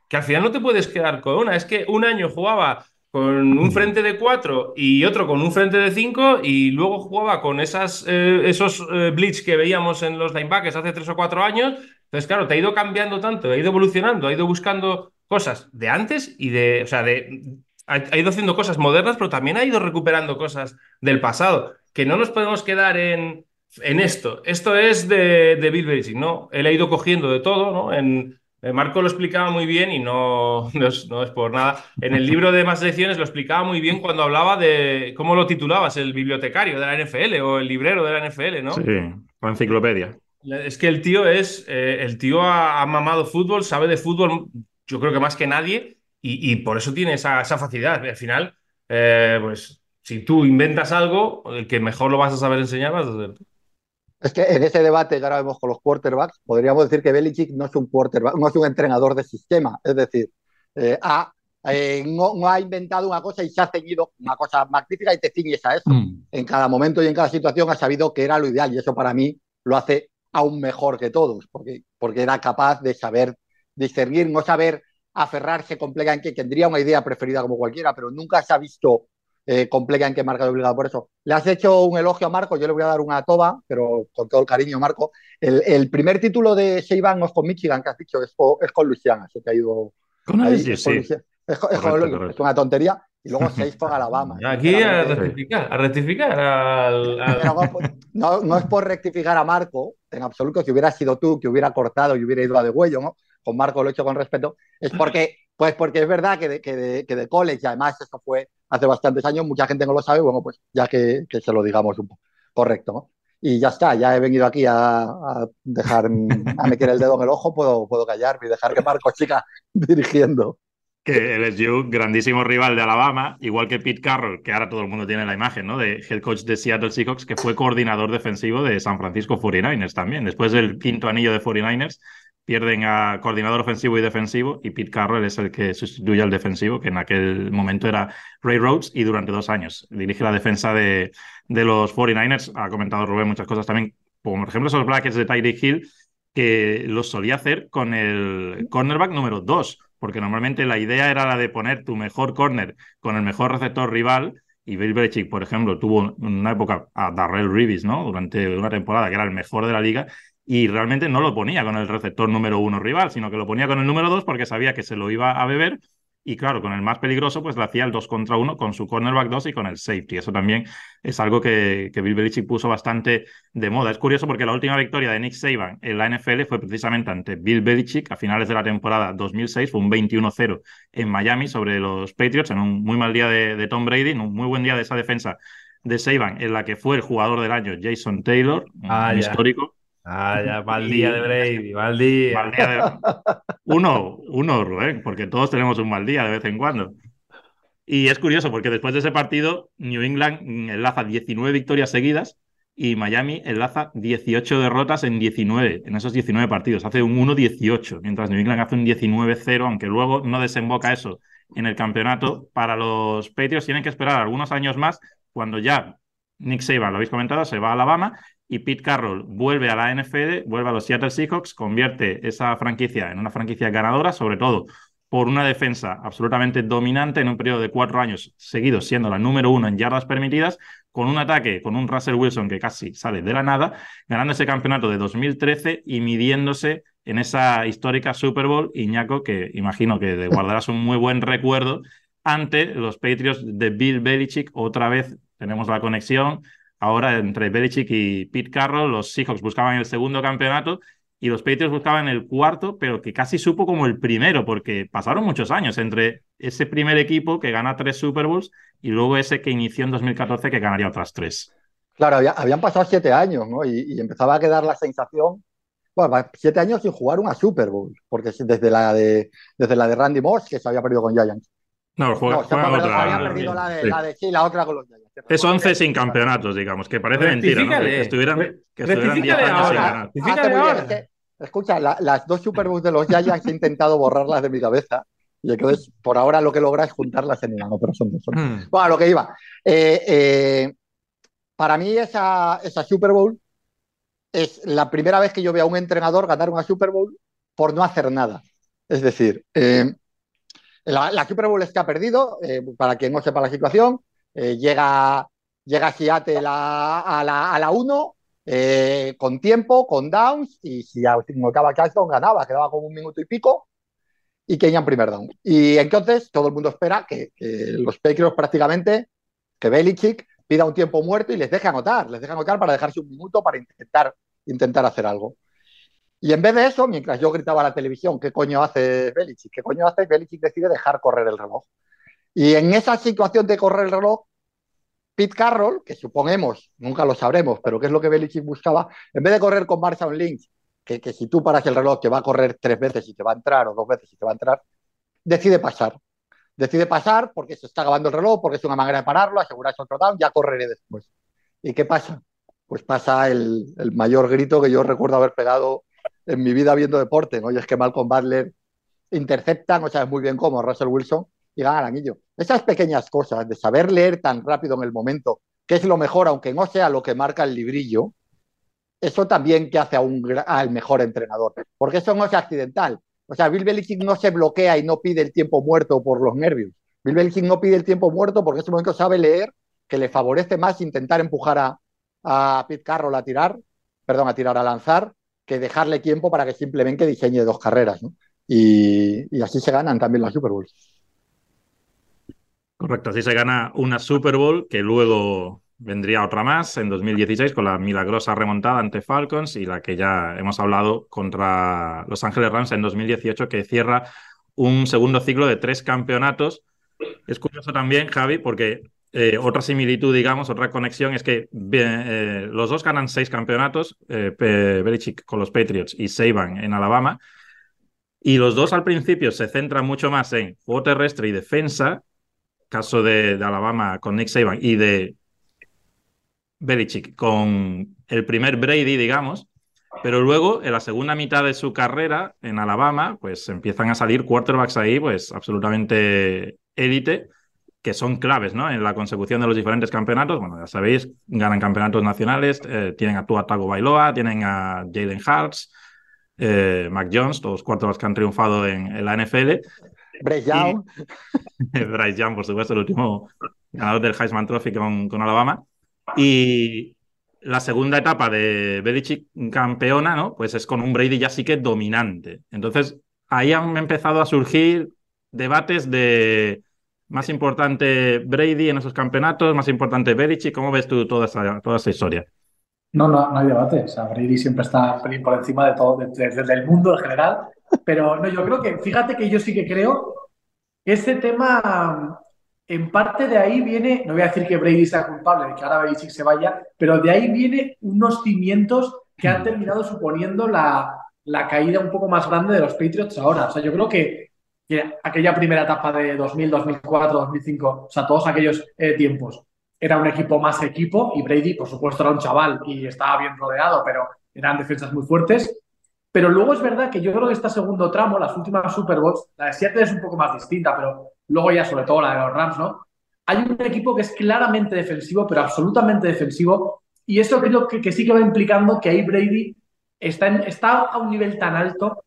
que al final no te puedes quedar con una. Es que un año jugaba con un frente de cuatro y otro con un frente de cinco y luego jugaba con esas, eh, esos eh, blitz que veíamos en los linebackers hace tres o cuatro años. Entonces, claro, te ha ido cambiando tanto, ha ido evolucionando, ha ido buscando cosas de antes y de, o sea, de, ha, ido haciendo cosas modernas, pero también ha ido recuperando cosas del pasado, que no nos podemos quedar en, en esto. Esto es de, de Bill Belichick, ¿no? Él ha ido cogiendo de todo, ¿no? En, Marco lo explicaba muy bien y no, no, es, por nada. En el libro de más lecciones lo explicaba muy bien cuando hablaba de cómo lo titulabas, el bibliotecario de la NFL o el librero de la NFL, ¿no? Sí, la enciclopedia. Es que el tío es, eh, el tío ha, mamado fútbol, sabe de fútbol, yo creo que más que nadie, y, por eso tiene esa, facilidad. Al final, eh, pues si tú inventas algo, el que mejor lo vas a saber enseñar vas a ser es que en ese debate que ahora vemos con los quarterbacks, podríamos decir que Belichick no es un quarterback, no es un entrenador de sistema. Es decir, eh, eh, no, ha inventado una cosa y se ha ceñido una cosa magnífica y te ciñes a eso. Mm. En cada momento y en cada situación ha sabido que era lo ideal y eso para mí lo hace aún mejor que todos, porque, porque era capaz de saber discernir, no saber aferrarse completamente, que tendría una idea preferida como cualquiera, pero nunca se ha visto eh, en que marca obligado. Por eso, le has hecho un elogio a Marco, yo le voy a dar una toba, pero con todo el cariño, Marco. El, primer título de Seiban no es con Michigan, que has dicho, es con, es con Luisiana, se te ha ido. Con ahí, es, sí. es, una tontería. Y luego seis con Alabama. Aquí a rectificar, a rectificar. no, no, es por rectificar a Marco, en absoluto, si hubiera sido tú, que hubiera cortado y hubiera ido a de huello, ¿no? Con Marco lo he hecho con respeto, es porque, pues porque es verdad que de, que de, que de college, y además eso fue hace bastantes años, mucha gente no lo sabe, bueno, pues ya que, se lo digamos un correcto. Y ya está, ya he venido aquí a, dejar, a meter el dedo en el ojo, puedo, puedo callarme y dejar que Marco siga dirigiendo. Que LSU, grandísimo rival de Alabama, igual que Pete Carroll, que ahora todo el mundo tiene la imagen, ¿no? De head coach de Seattle Seahawks, que fue coordinador defensivo de San Francisco 49ers también. Después del quinto anillo de 49ers, pierden a coordinador ofensivo y defensivo y Pete Carroll es el que sustituye al defensivo, que en aquel momento era Ray Rhodes y durante dos años dirige la defensa de, de los 49ers. Ha comentado Rubén muchas cosas también, como por ejemplo esos brackets de Tyreek Hill, que los solía hacer con el cornerback número dos, porque normalmente la idea era la de poner tu mejor corner con el mejor receptor rival. Y Bill Belichick, por ejemplo, tuvo una época a Darrell Reeves, ¿no? Durante una temporada que era el mejor de la liga y realmente no lo ponía con el receptor número uno rival, sino que lo ponía con el número dos porque sabía que se lo iba a beber Y claro, con el más peligroso, pues le hacía el 2 contra 1 con su cornerback 2 y con el safety. Eso también es algo que, que Bill Belichick puso bastante de moda. Es curioso porque la última victoria de Nick Saban en la NFL fue precisamente ante Bill Belichick a finales de la temporada 2006. Fue un 21-0 en Miami sobre los Patriots en un muy mal día de, Tom Brady, en un muy buen día de esa defensa de Saban, en la que fue el jugador del año Jason Taylor, ah, un histórico. Ah, ya, mal día de Brady, mal día. Mal día de... Uno, uno, Rubén, porque todos tenemos un mal día de vez en cuando. Y es curioso porque después de ese partido, New England enlaza 19 victorias seguidas y Miami enlaza 18 derrotas en 19, en esos 19 partidos. Hace un 1-18, mientras New England hace un 19-0, aunque luego no desemboca eso en el campeonato. Para los Patriots tienen que esperar algunos años más cuando ya Nick Saban, lo habéis comentado, se va a Alabama y Pete Carroll vuelve a la NFL, vuelve a los Seattle Seahawks, convierte esa franquicia en una franquicia ganadora, sobre todo por una defensa absolutamente dominante en un periodo de cuatro años seguidos, siendo la número uno en yardas permitidas, con un ataque, con un Russell Wilson que casi sale de la nada, ganando ese campeonato de 2013 y midiéndose en esa histórica Super Bowl, Iñaco, que imagino que guardarás un muy buen recuerdo ante los Patriots de Bill Belichick. Otra vez tenemos la conexión Ahora entre Belichick y Pete Carroll, los Seahawks buscaban el segundo campeonato y los Patriots buscaban el cuarto, pero que casi supo como el primero, porque pasaron muchos años entre ese primer equipo que gana tres Super Bowls y luego ese que inició en 2014 que ganaría otras tres. Claro, habían pasado siete años, ¿no? Y, empezaba a quedar la sensación, bueno, siete años sin jugar una Super Bowl, porque desde la de, desde la de Randy Moss, que se había perdido con Giants, no, juega, otra. Había perdido la de, la de, sí, la otra con los Giants. Es 11 sin campeonatos, digamos, que parece mentira, ¿no? Que estuvieran, que estuvieran 10 años sin ganar. Es que, escucha, la, las dos Super Bowls de los Giants he intentado borrarlas de mi cabeza. Y entonces, por ahora lo que logra es juntarlas en una, no, pero son dos. Hmm. Bueno, lo que iba. Eh, eh, para mí, esa, esa Super Bowl es la primera vez que yo veo a un entrenador ganar una Super Bowl por no hacer nada. Es decir, eh, la, Super Bowl está perdido, eh, para quien no sepa la situación, eh, llega, llega a, la, a la 1 eh, con tiempo, con downs, y si acaba Cashdown ganaba, quedaba como un minuto y pico, y en primer down. Y entonces todo el mundo espera que, los Patriots prácticamente, que Belichick pida un tiempo muerto y les deje anotar, les deje anotar para dejarse un minuto para intentar, intentar hacer algo. Y en vez de eso, mientras yo gritaba a la televisión, ¿qué coño hace Belichick? ¿Qué coño hace? Belichick decide dejar correr el reloj. Y en esa situación de correr el reloj, Pete Carroll, que suponemos, nunca lo sabremos, pero que es lo que Belichick buscaba, en vez de correr con Marshall Lynch, que, que si tú paras el reloj que va a correr tres veces y te va a entrar, o dos veces y te va a entrar, decide pasar. Decide pasar porque se está acabando el reloj, porque es una manera de pararlo, asegurarse otro down, ya correré después. ¿Y qué pasa? Pues pasa el, el mayor grito que yo recuerdo haber pegado en mi vida viendo deporte, ¿no? Y es que Malcolm Butler intercepta, no sabes muy bien cómo, Russell Wilson, y gana el anillo. Esas pequeñas cosas de saber leer tan rápido en el momento, que es lo mejor, aunque no sea lo que marca el librillo, eso también que hace a un, al mejor entrenador, porque eso no es accidental. O sea, Bill Belichick no se bloquea y no pide el tiempo muerto por los nervios. Bill Belichick no pide el tiempo muerto porque en ese momento sabe leer que le favorece más intentar empujar a, a Pete Carroll a tirar, perdón, a tirar a lanzar, que dejarle tiempo para que simplemente diseñe dos carreras. ¿no? Y, así se ganan también las Super Bowls. Correcto, así se gana una Super Bowl que luego vendría otra más en 2016 con la milagrosa remontada ante Falcons y la que ya hemos hablado contra Los Ángeles Rams en 2018 que cierra un segundo ciclo de tres campeonatos. Es curioso también, Javi, porque eh, otra similitud, digamos, otra conexión es que eh, los dos ganan seis campeonatos, eh, Belichick con los Patriots y Saban en Alabama, y los dos al principio se centran mucho más en juego terrestre y defensa, caso de, Alabama con Nick Saban y de Belichick con el primer Brady, digamos, pero luego en la segunda mitad de su carrera en Alabama, pues empiezan a salir quarterbacks ahí, pues absolutamente élite que son claves ¿no? en la consecución de los diferentes campeonatos. Bueno, ya sabéis, ganan campeonatos nacionales, eh, tienen a Tua Tago Bailoa, tienen a Jalen Hartz, eh, Mac Jones, todos cuatro los que han triunfado en, la NFL. Bryce Young. Bryce Young, por supuesto, el último ganador del Heisman Trophy con, con Alabama. Y la segunda etapa de Belichick campeona, ¿no? Pues es con un Brady ya sí que dominante. Entonces, ahí han empezado a surgir debates de más importante Brady en esos campeonatos, más importante Belichick. ¿Cómo ves tú toda esa, toda esa historia? No, no, no hay debate. O sea, Brady siempre está por encima de todo, del mundo en general. Pero no, yo creo que, fíjate que yo sí que creo que este tema, en parte de ahí viene, no voy a decir que Brady sea culpable de que ahora Belichick se vaya, pero de ahí viene unos cimientos que han terminado suponiendo la, la caída un poco más grande de los Patriots ahora. O sea, yo creo que, aquella primera etapa de 2000, 2004, 2005, o sea, todos aquellos eh, tiempos, era un equipo más equipo y Brady, por supuesto, era un chaval y estaba bien rodeado, pero eran defensas muy fuertes. Pero luego es verdad que yo creo que este segundo tramo, las últimas Super Bowls, la de Seattle es un poco más distinta, pero luego ya sobre todo la de los Rams, ¿no? Hay un equipo que es claramente defensivo, pero absolutamente defensivo, y eso creo que, que sí que va implicando que ahí Brady está, está a un nivel tan alto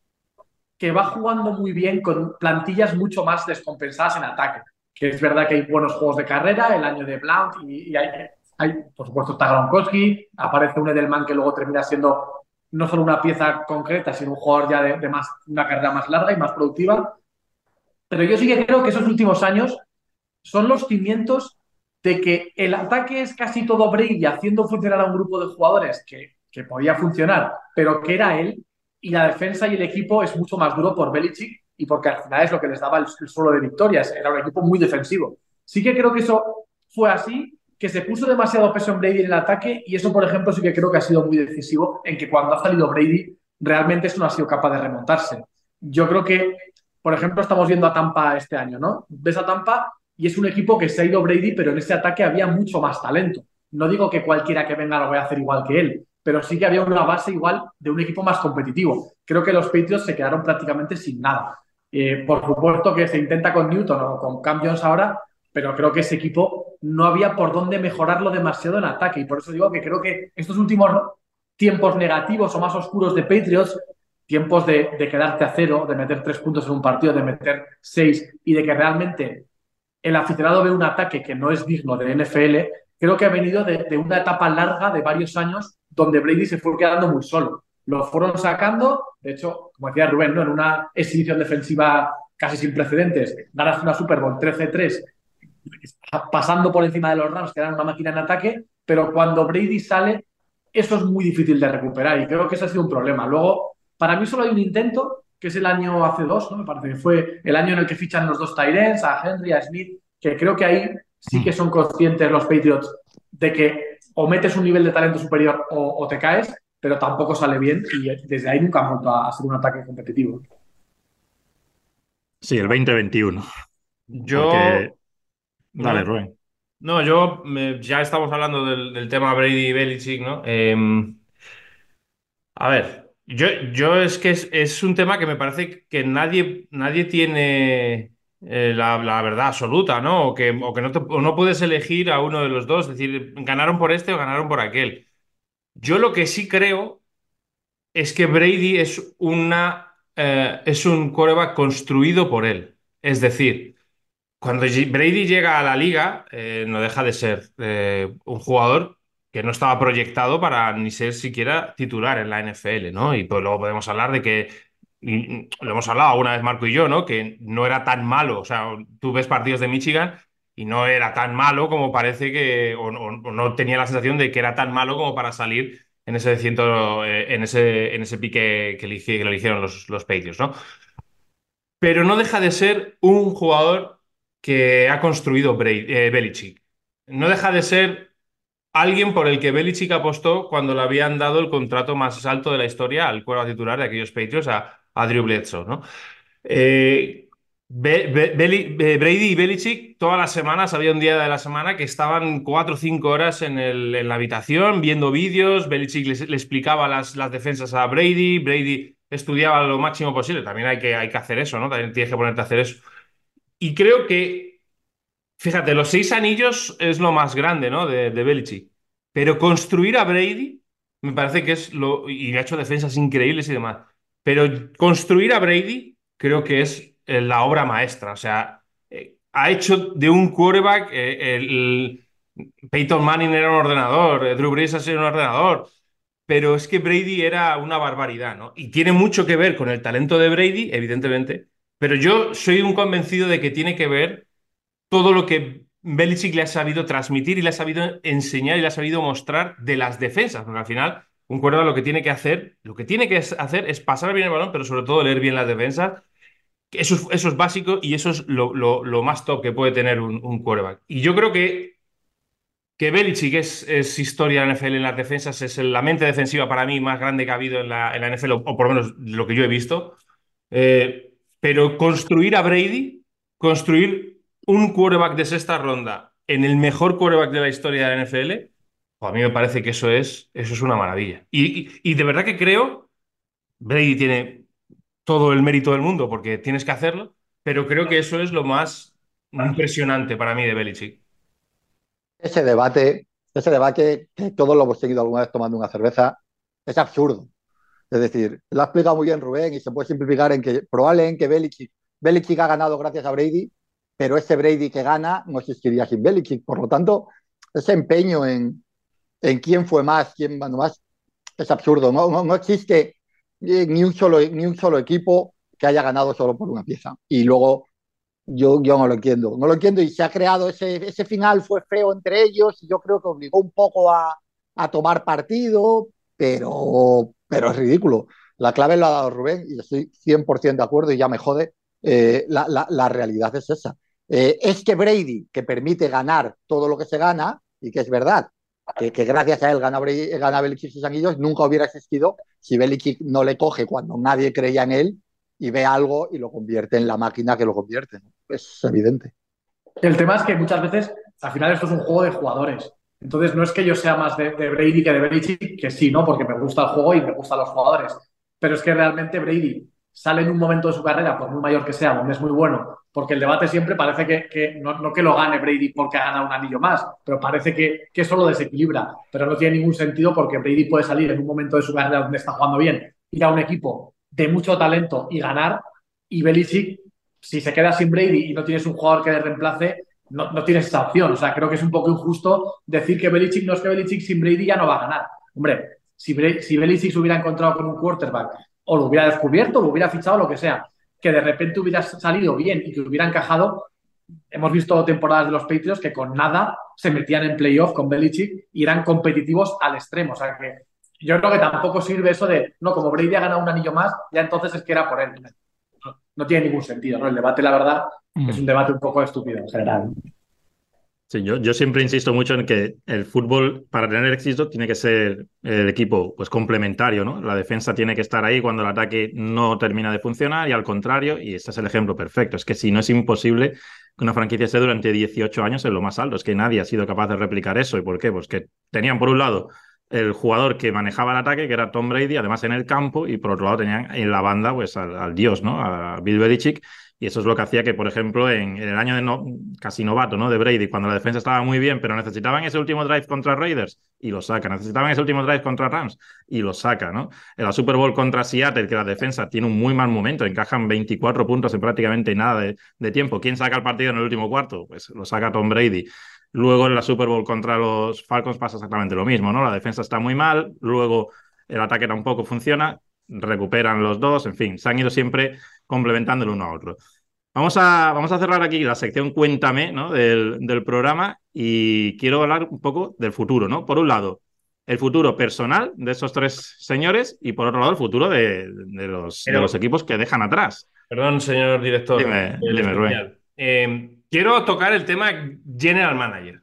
que va jugando muy bien con plantillas mucho más descompensadas en ataque. Que es verdad que hay buenos juegos de carrera, el año de Blount, y, hay, por supuesto, está Gronkowski, aparece un Edelman que luego termina siendo no solo una pieza concreta, sino un jugador ya de, más, una carrera más larga y más productiva. Pero yo sí que creo que esos últimos años son los cimientos de que el ataque es casi todo Brady haciendo funcionar a un grupo de jugadores que que podía funcionar, pero que era él, y la defensa y el equipo es mucho más duro por Belichick y porque al final es lo que les daba el, suelo de victorias, era un equipo muy defensivo. Sí que creo que eso fue así, que se puso demasiado peso en Brady en el ataque y eso, por ejemplo, sí que creo que ha sido muy decisivo en que cuando ha salido Brady, realmente eso no ha sido capaz de remontarse. Yo creo que, por ejemplo, estamos viendo a Tampa este año, ¿no? Ves a Tampa y es un equipo que se ha ido Brady, pero en ese ataque había mucho más talento. No digo que cualquiera que venga lo vaya a hacer igual que él, pero sí que había una base igual de un equipo más competitivo. Creo que los Patriots se quedaron prácticamente sin nada. Eh, por supuesto que se intenta con Newton o con Cam Jones ahora, pero creo que ese equipo no había por dónde mejorarlo demasiado en ataque. Y por eso digo que creo que estos últimos tiempos negativos o más oscuros de Patriots, tiempos de, quedarte a cero, de meter tres puntos en un partido, de meter seis y de que realmente el aficionado ve un ataque que no es digno de NFL, creo que ha venido de una etapa larga de varios años donde Brady se fue quedando muy solo. Lo fueron sacando, de hecho, como decía Rubén, ¿no? en una exhibición defensiva casi sin precedentes, ganas una Super Bowl 13-3, pasando por encima de los Rams, que eran una máquina en ataque, pero cuando Brady sale, eso es muy difícil de recuperar y creo que ese ha sido un problema. Luego, para mí solo hay un intento, que es el año hace dos, ¿no? Me parece que fue el año en el que fichan los dos Tyrens, a Henry, a Smith, que creo que ahí sí que son conscientes los Patriots de que o metes un nivel de talento superior o, te caes, pero tampoco sale bien y desde ahí nunca ha vuelto a, ser un ataque competitivo. Sí, el 2021. Yo. Dale, Rubén. No, yo ya estamos hablando del, tema Brady y Belichick, ¿no? Em, a ver, yo, yo es que es, un tema que me parece que nadie, nadie tiene eh, la, verdad absoluta, ¿no? O que, no, puedes elegir a uno de los dos, es decir, ganaron por este o ganaron por aquel. Yo lo que sí creo es que Brady es, una, eh, es un coreback construido por él. Es decir, cuando Brady llega a la liga, eh, no deja de ser un jugador que no estaba proyectado para ni ser siquiera titular en la NFL, ¿no? Y pues luego podemos hablar de que lo hemos hablado alguna vez Marco y yo, ¿no? Que no era tan malo. O sea, tú ves partidos de Michigan y no era tan malo como parece que, o, no tenía la sensación de que era tan malo como para salir en ese ciento, eh, en ese, en ese pique que, eligieron los, los Patriots, ¿no? Pero no deja de ser un jugador que ha construido eh, Belichick. No deja de ser alguien por el que Belichick apostó cuando le habían dado el contrato más alto de la historia al cuerpo titular de aquellos Patriots, a, a Drew Bledsoe, ¿no? Eh, Brady y Belichick todas las semanas, había un día de la semana que estaban cuatro o cinco horas en, la habitación viendo vídeos, Belichick le explicaba las, las, defensas a Brady, Brady estudiaba lo máximo posible, también hay que, hay que hacer eso, ¿no? También tienes que ponerte a hacer eso. Y creo que, fíjate, los seis anillos es lo más grande, ¿no? De, de Belichick. Pero construir a Brady me parece que es lo... Y ha hecho defensas increíbles y demás. Pero construir a Brady creo que es eh, la obra maestra. O sea, eh, ha hecho de un quarterback. Eh, el, Peyton Manning era un ordenador, Drew Brees ha sido un ordenador. Pero es que Brady era una barbaridad, ¿no? Y tiene mucho que ver con el talento de Brady, evidentemente, pero yo soy un convencido de que tiene que ver todo lo que Belichick le ha sabido transmitir y le ha sabido enseñar y le ha sabido mostrar de las defensas, porque al final un quarterback lo que tiene que hacer, lo que tiene que hacer es pasar bien el balón, pero sobre todo leer bien las defensas. Eso es, eso es básico y eso es lo, más top que puede tener un, un quarterback. Y yo creo que, que Belichick es, es historia en la NFL en las defensas, es la mente defensiva para mí más grande que ha habido en la, en NFL, o, por lo menos lo que yo he visto. Eh, pero construir a Brady, construir un quarterback de sexta ronda en el mejor quarterback de la historia de la NFL, a mí me parece que eso es, eso es una maravilla. Y, de verdad que creo, Brady tiene todo el mérito del mundo porque tienes que hacerlo, pero creo que eso es lo más impresionante para mí de Belichick. Ese debate, ese debate que todos lo hemos seguido alguna vez tomando una cerveza, es absurdo. Es decir, lo ha explicado muy bien Rubén y se puede simplificar en que probablemente Belichick, Belichick ha ganado gracias a Brady, pero ese Brady que gana no existiría sin Belichick. Por lo tanto, ese empeño en, en quién fue más, quién mandó más, es absurdo. No, existe ni un, solo, ni un solo equipo que haya ganado solo por una pieza. Y luego yo, yo no lo entiendo. No lo entiendo y se ha creado ese, ese final, fue feo entre ellos y yo creo que obligó un poco a, a tomar partido, pero, pero es ridículo. La clave la ha dado Rubén y estoy 100% de acuerdo y ya me jode. Eh, la, la, la, realidad es esa. Eh, es que Brady, que permite ganar todo lo que se gana, y que es verdad, que, gracias a él gana, Belichick sus anillos, nunca hubiera existido si Belichick no le coge cuando nadie creía en él y ve algo y lo convierte en la máquina que lo convierte. Es evidente. El tema es que muchas veces, al final, esto es un juego de jugadores. Entonces, no es que yo sea más de, de Brady que de Belichick, que sí, ¿no? Porque me gusta el juego y me gustan los jugadores. Pero es que realmente Brady sale en un momento de su carrera, por muy mayor que sea, donde es muy bueno, porque el debate siempre parece que, no, que lo gane Brady porque ha ganado un anillo más, pero parece que, que eso lo desequilibra, pero no tiene ningún sentido porque Brady puede salir en un momento de su carrera donde está jugando bien, ir a un equipo de mucho talento y ganar, y Belichick, si se queda sin Brady y no tienes un jugador que le reemplace, no, no tienes esa opción. O sea, creo que es un poco injusto decir que Belichick no es que Belichick sin Brady ya no va a ganar. Hombre, si, si Belichick se hubiera encontrado con un quarterback o lo hubiera descubierto, lo hubiera fichado, lo que sea, que de repente hubiera salido bien y que hubiera encajado. Hemos visto temporadas de los Patriots que con nada se metían en playoff con Belichick y eran competitivos al extremo. O sea que yo creo que tampoco sirve eso de, no, como Brady ha ganado un anillo más, ya entonces es que era por él. No, tiene ningún sentido, ¿no? El debate, la verdad, es un mm. debate un poco estúpido en general. Sí, yo, yo, siempre insisto mucho en que el fútbol, para tener éxito, tiene que ser el equipo pues, complementario, ¿no? La defensa tiene que estar ahí cuando el ataque no termina de funcionar y al contrario, y este es el ejemplo perfecto, es que si no es imposible que una franquicia esté durante 18 años en lo más alto, es que nadie ha sido capaz de replicar eso. ¿Y por qué? Pues que tenían por un lado el jugador que manejaba el ataque, que era Tom Brady, además en el campo, y por otro lado tenían en la banda pues al, al dios, ¿no? A Bill Belichick, y eso es lo que hacía que, por ejemplo, en, el año de casi novato, ¿no? De Brady, cuando la defensa estaba muy bien, pero necesitaban ese último drive contra Raiders y lo saca. Necesitaban ese último drive contra Rams y lo saca, ¿no? En la Super Bowl contra Seattle, que la defensa tiene un muy mal momento, encajan 24 puntos en prácticamente nada de, de tiempo. ¿Quién saca el partido en el último cuarto? Pues lo saca Tom Brady. Luego en la Super Bowl contra los Falcons pasa exactamente lo mismo, ¿no? La defensa está muy mal, luego el ataque tampoco funciona, recuperan los dos, en fin, se han ido siempre complementando el uno a otro. Vamos a, vamos a cerrar aquí la sección Cuéntame ¿no? del, del, programa y quiero hablar un poco del futuro, ¿no? Por un lado, el futuro personal de esos tres señores y por otro lado el futuro de, de, los, de los, equipos que dejan atrás. Perdón, señor director. Dime, dime eh, quiero tocar el tema General Manager.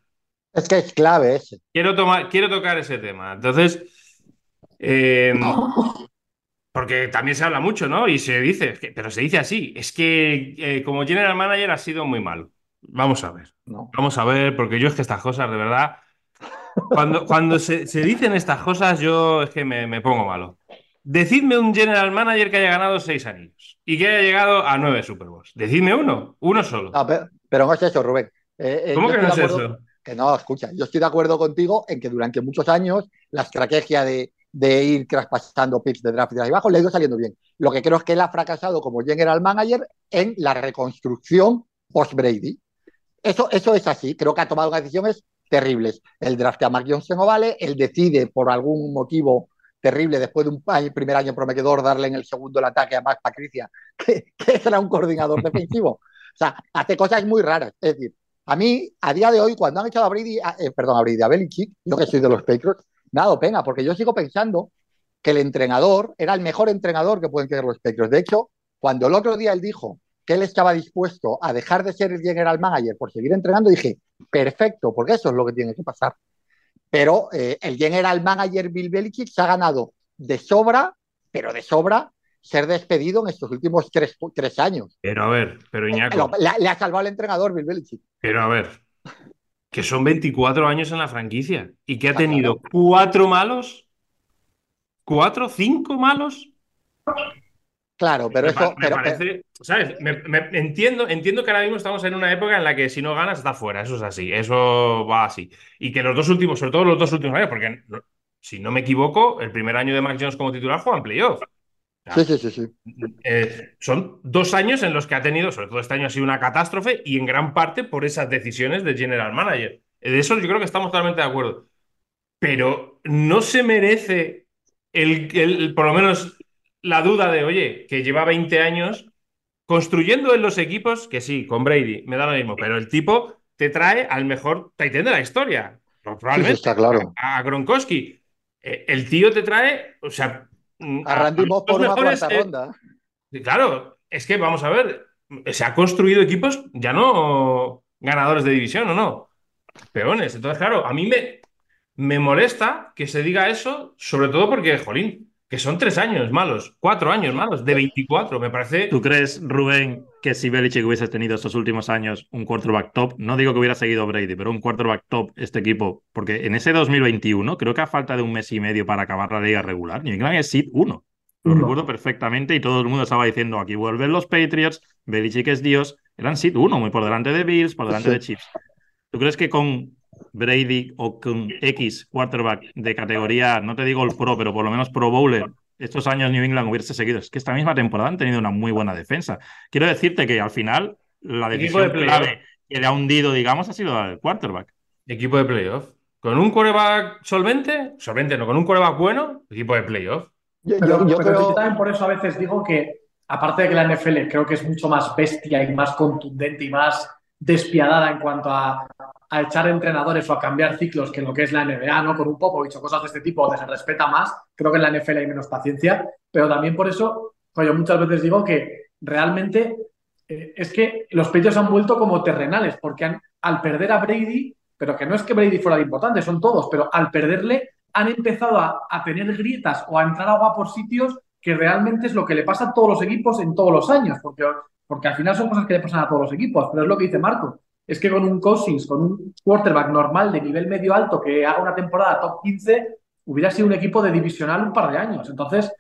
Es que es clave ese. Quiero, tomar, quiero tocar ese tema. Entonces, eh, porque también se habla mucho, ¿no? Y se dice, pero se dice así, es que eh, como general manager ha sido muy malo. Vamos a ver, vamos a ver, porque yo es que estas cosas, de verdad, cuando, cuando se, dicen estas cosas, yo es que me, pongo malo. Decidme un general manager que haya ganado seis años y que haya llegado a nueve Super Bowls. Decidme uno, uno solo. pero, no es eso, Rubén. Eh, eh, ¿Cómo que no es eso? Que no, escucha, yo estoy de acuerdo contigo en que durante muchos años la estrategia de de ir traspasando picks de draft de abajo, le ha ido saliendo bien. Lo que creo es que él ha fracasado como general manager en la reconstrucción post-Brady. Eso, eso es así. Creo que ha tomado decisiones terribles. El draft a Mark Johnson no vale, él decide por algún motivo terrible después de un primer año prometedor darle en el segundo el ataque a Max Patricia, que, que era un coordinador defensivo. O sea, hace cosas muy raras. Es decir, a mí, a día de hoy, cuando han echado a Brady, eh, perdón, a Brady, a Belichick, yo que soy de los Patriots, me ha dado pena, porque yo sigo pensando que el entrenador era el mejor entrenador que pueden tener los Patriots. De hecho, cuando el otro día él dijo que él estaba dispuesto a dejar de ser el general manager por seguir entrenando, dije, perfecto, porque eso es lo que tiene que pasar. Pero eh, el general manager Bill Belichick se ha ganado de sobra, pero de sobra, ser despedido en estos últimos tres, tres años. Pero a ver, pero Iñaco. Le, le, ha salvado el entrenador Bill Belichick. Pero a ver, que son 24 años en la franquicia y que ha tenido cuatro malos, cuatro, cinco malos. Claro, pero me, eso. Me pero, parece, ¿sabes? Me, entiendo, entiendo que ahora mismo estamos en una época en la que si no ganas está fuera, eso es así, eso va así. Y que los dos últimos, sobre todo los dos últimos años, porque si no me equivoco, el primer año de Mac Jones como titular juega en playoff. Sí, sí, sí, sí. Eh, son dos años en los que ha tenido, sobre todo este año ha sido una catástrofe y en gran parte por esas decisiones de general manager. De eso yo creo que estamos totalmente de acuerdo. Pero no se merece el, el, por lo menos la duda de, oye, que lleva 20 años construyendo en los equipos, que sí, con Brady, me da lo mismo, pero el tipo te trae al mejor Titan de la historia. Probablemente. Sí, está claro. A, a Gronkowski. Eh, el tío te trae, o sea, a Randy Moss por una cuarta eh, ronda. Claro, es que vamos a ver, se ha construido equipos ya no ganadores de división, ¿o no? Peones. Entonces, claro, a mí me, me molesta que se diga eso, sobre todo porque, jolín, que son tres años malos, cuatro años malos, de 24, me parece. ¿Tú crees, Rubén, que si Belichick hubiese tenido estos últimos años un quarterback top, no digo que hubiera seguido Brady, pero un quarterback top este equipo, porque en ese 2021, creo que a falta de un mes y medio para acabar la liga regular, New England es seed 1. Lo recuerdo perfectamente y todo el mundo estaba diciendo, aquí vuelven los Patriots, Belichick es Dios, eran seed 1, muy por delante de Bills, por delante de Chiefs. ¿Tú crees que con Brady o con X quarterback de categoría, no te digo el pro, pero por lo menos pro bowler, estos años New England hubiese seguido. Es que esta misma temporada han tenido una muy buena defensa. Quiero decirte que al final la decisión de clave que le ha hundido, digamos, ha sido el quarterback. Equipo de playoff. Con un quarterback solvente, solvente no, con un quarterback bueno, equipo de playoff. Yo, pero, yo, pero creo... yo también por eso a veces digo que, aparte de que la NFL creo que es mucho más bestia y más contundente y más despiadada en cuanto a, a, echar entrenadores o a cambiar ciclos que lo que es la NBA, ¿no? Con un poco dicho cosas de este tipo donde se respeta más, creo que en la NFL hay menos paciencia, pero también por eso, yo muchas veces digo que realmente eh, es que los pechos han vuelto como terrenales, porque al perder a Brady, pero que no es que Brady fuera de importante, son todos, pero al perderle han empezado a, a tener grietas o a entrar agua por sitios que realmente es lo que le pasa a todos los equipos en todos los años, porque porque al final son cosas que le pasan a todos los equipos, pero es lo que dice Marco. Es que con un Cousins, con un quarterback normal de nivel medio alto que haga una temporada top 15, hubiera sido un equipo de divisional un par de años. Entonces,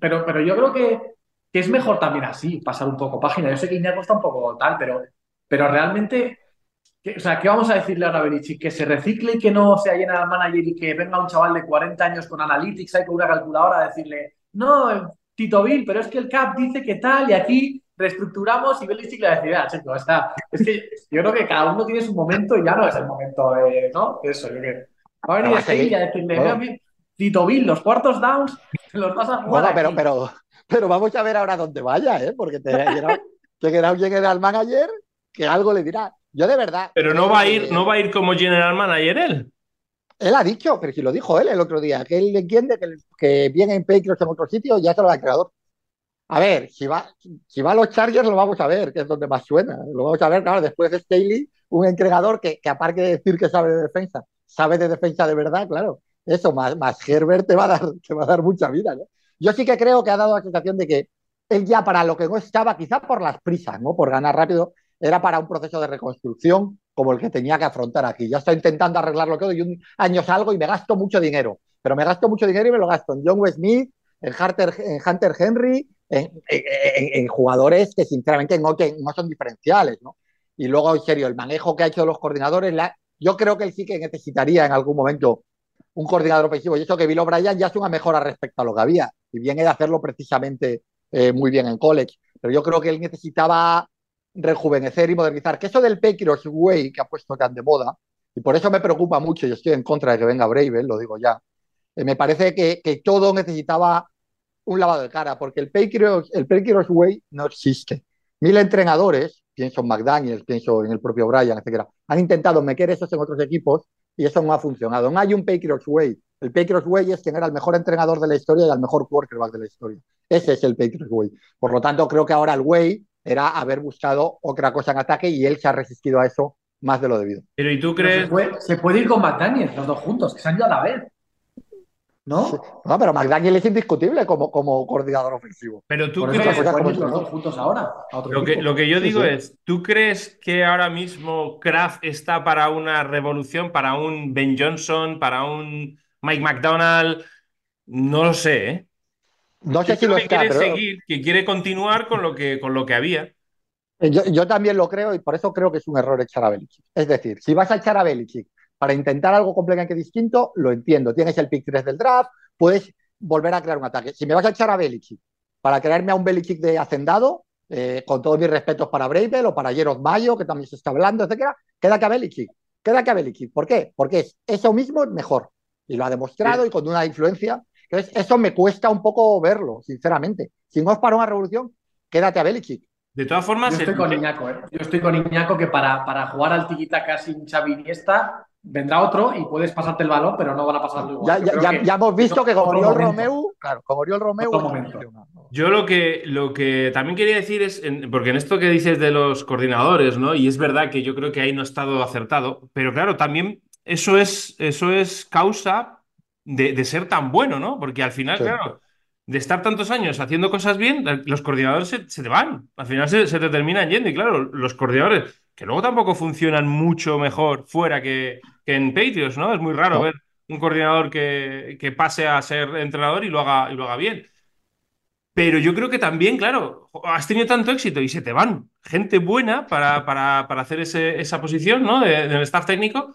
pero, pero yo creo que, es mejor también así, pasar un poco página. Yo sé que Iñaco está un poco tal, pero, pero realmente, o sea, ¿qué vamos a decirle a Belichick? Que se recicle y que no sea llena el manager y que venga un chaval de 40 años con analytics y con una calculadora a decirle, no, Tito Bill, pero es que el CAP dice que tal y aquí reestructuramos y Belichick le decía, chico, está. Es que yo creo que cada uno tiene su momento y ya no es el momento de, ¿no? Eso, yo creo. Va a venir y a decirle, bueno. Tito Bill, los cuartos downs los vas a jugar. Bueno, pero, pero, pero vamos a ver ahora dónde vaya, ¿eh? Porque te un general manager que algo le dirá. Yo de verdad. Pero no va a ir, no va a ir como general manager él. Él ha dicho, pero si lo dijo él el otro día, que él entiende que, que viene en Patriots en otro sitio, ya se lo ha creador. A ver, si va, si va a los Chargers lo vamos a ver, que es donde más suena. Lo vamos a ver, claro, después de Staley, un entrenador que, que aparte de decir que sabe de defensa, sabe de defensa de verdad, claro. Eso, más, más Herbert te va, a dar, te va a dar mucha vida, ¿no? Yo sí que creo que ha dado la sensación de que él ya para lo que no estaba, quizá por las prisas, ¿no? Por ganar rápido, era para un proceso de reconstrucción como el que tenía que afrontar aquí. Ya estoy intentando arreglarlo todo y un año salgo y me gasto mucho dinero. Pero me gasto mucho dinero y me lo gasto en John West Smith, en Hunter, en Hunter Henry, en, jugadores que sinceramente no, son diferenciales. ¿no? Y luego, en serio, el manejo que ha hecho los coordinadores, yo creo que él sí que necesitaría en algún momento un coordinador ofensivo. Y eso que Bill O'Brien ya es una mejora respecto a lo que había. Y bien de hacerlo precisamente eh, muy bien en college. Pero yo creo que él necesitaba rejuvenecer y modernizar. Que eso del Patriots Way que ha puesto tan de moda, y por eso me preocupa mucho y estoy en contra de que venga Bravel, lo digo ya, eh, me parece que, todo necesitaba un lavado de cara, porque el Patriots, el Patriots Way no existe. Mil entrenadores, pienso en McDaniels, pienso en el propio Brian, etcétera, han intentado meter esos en otros equipos y eso no ha funcionado. No hay un Patriots Way. El Patriots Way es quien era el mejor entrenador de la historia y el mejor quarterback de la historia. Ese es el Patriots Way. Por lo tanto, creo que ahora el Way era haber buscado otra cosa en ataque y él se ha resistido a eso más de lo debido. Pero ¿y tú crees? Se puede, ir con McDaniels, los dos juntos, que se han ido a la vez. ¿No? No, pero McDaniel es indiscutible como, como coordinador ofensivo. Pero tú crees que los dos juntos ahora. Lo que, lo que, yo digo es, ¿tú crees que ahora mismo Kraft está para una revolución, para un Ben Johnson, para un Mike McDonald? No lo sé, ¿eh? No sé si lo que quiere seguir, que quiere continuar con lo que, con lo que había. Eh, yo, yo, también lo creo y por eso creo que es un error echar a Belichick. Es decir, si vas a echar a Belichick para intentar algo completamente distinto, lo entiendo. Tienes el pick 3 del draft, puedes volver a crear un ataque. Si me vas a echar a Belichick para crearme a un Belichick de hacendado, eh, con todos mis respetos para Bravel o para Gerard Mayo, que también se está hablando, etcétera, quédate a Belichick. Quédate a Belichick. ¿Por qué? Porque es eso mismo mejor. Y lo ha demostrado y con una influencia. Entonces, eso me cuesta un poco verlo, sinceramente. Si no es para una revolución, quédate a Belichick. De todas formas, yo estoy con Iñaco, ¿eh? Yo estoy con Iñaco que para, para jugar al tiquita casi sin Xavi Iniesta vendrá otro y puedes pasarte el balón, pero no van a pasarlo igual. Ya, hemos visto que con Oriol Romeu, claro, con Oriol Romeu. Yo lo que, lo que también quería decir es, porque en esto que dices de los coordinadores, ¿no? Y es verdad que yo creo que ahí no ha estado acertado, pero claro, también eso es, eso es causa de, ser tan bueno, ¿no? Porque al final, claro, de estar tantos años haciendo cosas bien, los coordinadores se, te van. Al final se, se te terminan yendo. Y claro, los coordinadores, que luego tampoco funcionan mucho mejor fuera que, que en Patriots, ¿no? Es muy raro ver un coordinador que, que, pase a ser entrenador y lo haga, y lo haga bien. Pero yo creo que también, claro, has tenido tanto éxito y se te van gente buena para, para, para hacer ese, esa posición, ¿no? del staff técnico,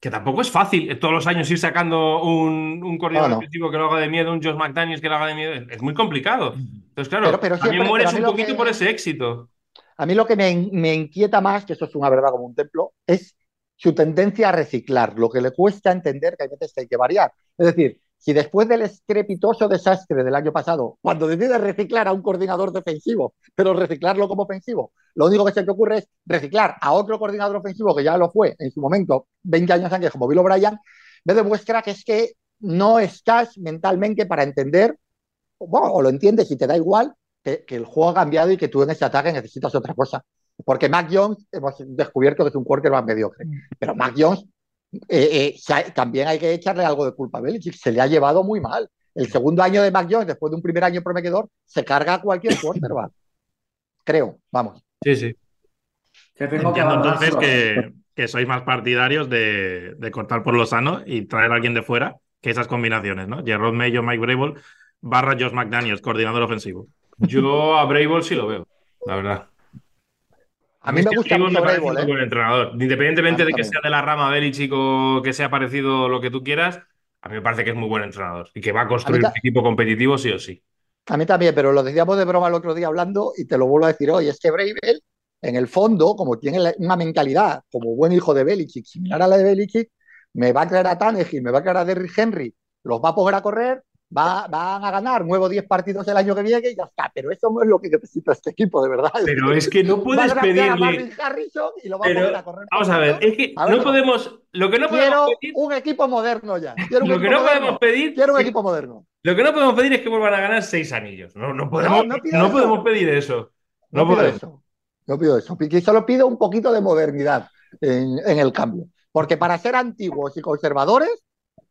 que tampoco es fácil todos los años ir sacando un, un coordinador que lo haga de miedo, un Josh McDaniels que lo haga de miedo. Es muy complicado. Entonces, claro, también mueres un poquito por ese éxito. A mí lo que me, me, inquieta más, que eso es una verdad como un templo, es su tendencia a reciclar, lo que le cuesta entender que hay veces hay que variar. Es decir, si después del estrepitoso desastre del año pasado, cuando decide reciclar a un coordinador defensivo, pero reciclarlo como ofensivo, lo único que se te ocurre es reciclar a otro coordinador ofensivo que ya lo fue en su momento, 20 años antes, como Bill O'Brien, me demuestra que es que no estás mentalmente para entender, bueno, o lo entiendes y te da igual, que, que el juego ha cambiado y que tú en ese ataque necesitas otra cosa. Porque Mac Jones hemos descubierto que es un quarterback mediocre. Mm. Pero Mac Jones eh, eh, también hay que echarle algo de culpa a Belichick. Se le ha llevado muy mal. El segundo año de Mac Jones, después de un primer año prometedor, se carga a cualquier quarterback. Creo, vamos. Sí, sí. Entiendo entonces que, que, sois más partidarios de, de, cortar por lo sano y traer a alguien de fuera que esas combinaciones, ¿no? Gerard Mayo, Mike Brable, barra Josh McDaniels, coordinador ofensivo. Yo a Brable sí lo veo, la verdad. A mí me gusta mucho me un buen entrenador. Independientemente de que sea de la rama Belichick o que sea parecido lo que tú quieras, a mí me parece que es muy buen entrenador y que va a construir un equipo competitivo sí o sí. A mí también, pero lo decíamos de broma el otro día hablando y te lo vuelvo a decir hoy, es que Bravel, en el fondo, como tiene una mentalidad como buen hijo de Belichick, similar a la de Belichick, me va a crear a Tannehill, me va a crear a Derrick Henry, los va a poder a correr va, van a ganar nuevos 10 partidos el año que viene y ya está. Pero eso no es lo que necesita este equipo, de verdad. Pero es que no puedes pedirle. y lo va a, correr vamos a ver, es que no podemos. Lo que no podemos quiero pedir, un equipo moderno ya. lo que no podemos pedir. Quiero un equipo moderno. Lo que no podemos pedir es que vuelvan a ganar 6 anillos. No, no podemos, no, podemos pedir eso. No, pido eso. No pido eso. Solo pido un poquito de modernidad en, en el cambio. Porque para ser antiguos y conservadores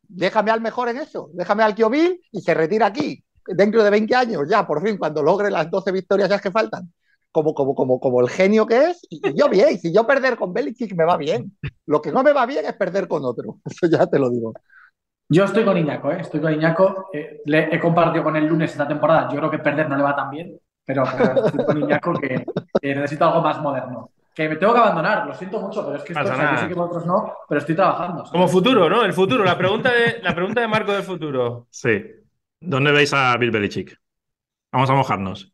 déjame al mejor en eso, déjame al Bill y se retira aquí, dentro de 20 años, ya, por fin, cuando logre las 12 victorias ya que faltan, como, como, como, como el genio que es, y yo bien, si yo perder con Belichick me va bien, lo que no me va bien es perder con otro, eso ya te lo digo. Yo estoy con Iñaco, ¿eh? estoy con Iñaco, eh, le he compartido con él lunes esta temporada, yo creo que perder no le va tan bien, pero, estoy con Iñaco que necesito algo más moderno que me tengo que abandonar, lo siento mucho, pero es que esto, yo sé que vosotros no, pero estoy trabajando. Como futuro, ¿no? El futuro, la pregunta de, la pregunta de Marco del futuro. Sí. ¿Dónde veis a Bill Belichick? Vamos a mojarnos.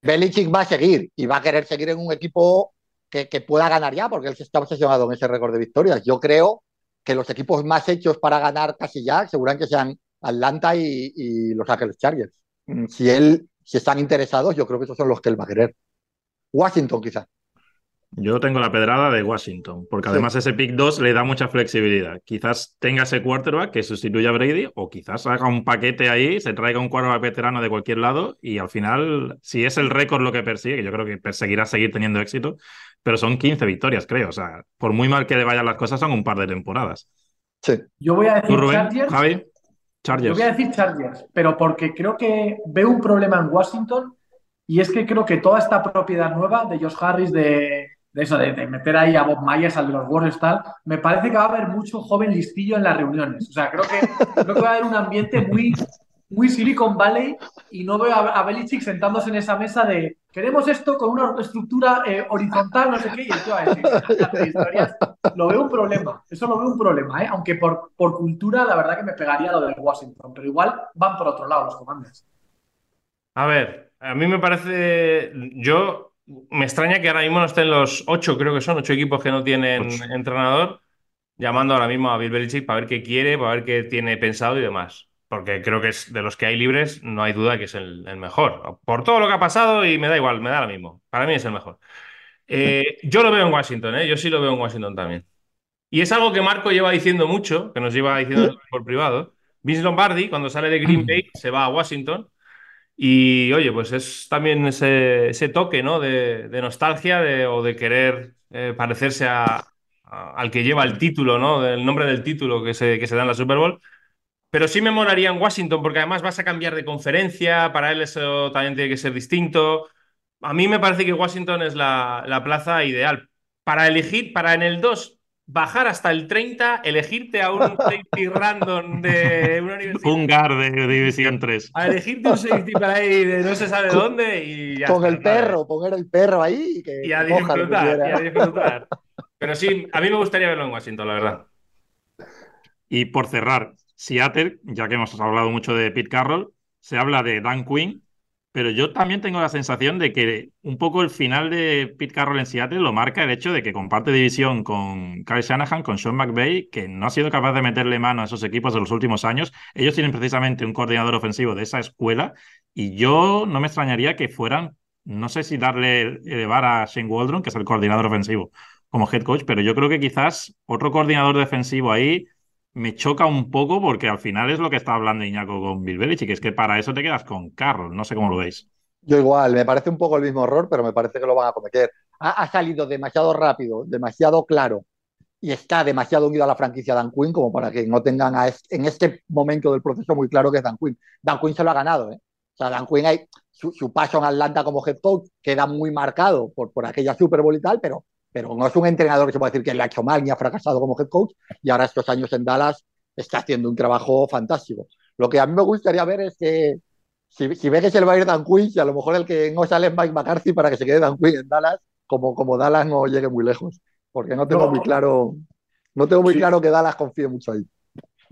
Belichick va a seguir y va a querer seguir en un equipo que, que pueda ganar ya, porque él se está obsesionado en ese récord de victorias. Yo creo que los equipos más hechos para ganar casi ya, seguramente sean Atlanta y, y Los Ángeles Chargers. Mm, si él, si están interesados, yo creo que esos son los que él va a querer. Washington, quizá. Yo tengo la pedrada de Washington, porque Sí. además ese pick 2 le da mucha flexibilidad. Quizás tenga ese quarterback que sustituya a Brady, o quizás haga un paquete ahí, se traiga un quarterback veterano de cualquier lado, y al final, si es el récord lo que persigue, que yo creo que perseguirá seguir teniendo éxito, pero son 15 victorias, creo. O sea, por muy mal que le vayan las cosas, son un par de temporadas. Sí. Yo voy a ¿Tú, decir Rubén? Chargers. Javi? Yo Chargers. voy a decir Chargers, pero porque creo que veo un problema en Washington y es que creo que toda esta propiedad nueva de Josh Harris, de, de eso, de, meter ahí a Bob Myers, al de los Warriors, tal, me parece que va a haber mucho joven listillo en las reuniones. O sea, creo que, va a haber un ambiente muy, muy Silicon Valley y no veo a, Belichick sentándose en esa mesa de queremos esto con una estructura eh, horizontal, no sé qué, y el tío va a decir. Lo veo un problema, eso lo veo un problema, ¿eh? aunque por, por cultura la verdad que me pegaría lo de Washington, pero igual van por otro lado los comandos. A ver, a mí me parece. Yo. Me extraña que ahora mismo no estén los ocho, creo que son ocho equipos que no tienen Ocho. entrenador, llamando ahora mismo a Bill Belichick para ver qué quiere, para ver qué tiene pensado y demás. Porque creo que es de los que hay libres, no hay duda que es el, el mejor. Por todo lo que ha pasado y me da igual, me da lo mismo. Para mí es el mejor. Eh, yo lo veo en Washington, ¿eh? Yo sí lo veo en Washington también. Y es algo que Marco lleva diciendo mucho, que nos lleva diciendo por privado. Vince Lombardi, cuando sale de Green Bay, se va a Washington. Y oye, pues es también ese, ese toque, ¿no? De, nostalgia de- o de querer eh, parecerse a- al que lleva el título, ¿no? Del nombre del título que se, que se da en la Super Bowl. Pero sí me molaría en Washington, porque además vas a cambiar de conferencia, para él eso también tiene que ser distinto. A mí me parece que Washington es la, la plaza ideal. Para elegir, para en el 2 bajar hasta el 30, elegirte a un safety random de una universidad. Un guard de División 3. A elegirte un safety para ahí de no se sabe dónde y ya Con está, el ¿sabes? perro, poner el perro ahí y que Y a disfrutar, y a disfrutar. Pero sí, a mí me gustaría verlo en Washington, la verdad. Y por cerrar, Seattle, ya que hemos hablado mucho de Pete Carroll, se habla de Dan Quinn, pero yo también tengo la sensación de que un poco el final de Pete Carroll en Seattle lo marca el hecho de que comparte división con Kyle Shanahan, con Sean McVay, que no ha sido capaz de meterle mano a esos equipos de los últimos años. Ellos tienen precisamente un coordinador ofensivo de esa escuela y yo no me extrañaría que fueran, no sé si darle, elevar a Shane Waldron, que es el coordinador ofensivo, como head coach, pero yo creo que quizás otro coordinador defensivo ahí me choca un poco porque al final es lo que está hablando Iñaco con Bill Belichick, que es que para eso te quedas con Carroll. No sé cómo lo veis. Yo igual, me parece un poco el mismo error, pero me parece que lo van a cometer. Ha, ha salido demasiado rápido, demasiado claro y está demasiado unido a la franquicia Dan Quinn como para que no tengan a en este momento del proceso muy claro que es Dan Quinn. Dan Quinn se lo ha ganado, ¿eh? O sea, Dan Quinn, hay, su, su paso en Atlanta como head coach queda muy marcado por, por aquella Super Bowl y tal, pero, pero no es un entrenador que se puede decir que le ha hecho mal ni ha fracasado como head coach y ahora estos años en Dallas está haciendo un trabajo fantástico. Lo que a mí me gustaría ver es que si, si ve que se le va a ir Dan Quinn, si a lo mejor el que no sale es Mike McCarthy para que se quede Dan Quinn en Dallas, como, como Dallas no llegue muy lejos. Porque no tengo No. muy claro, no tengo muy Sí. claro que Dallas confíe mucho ahí.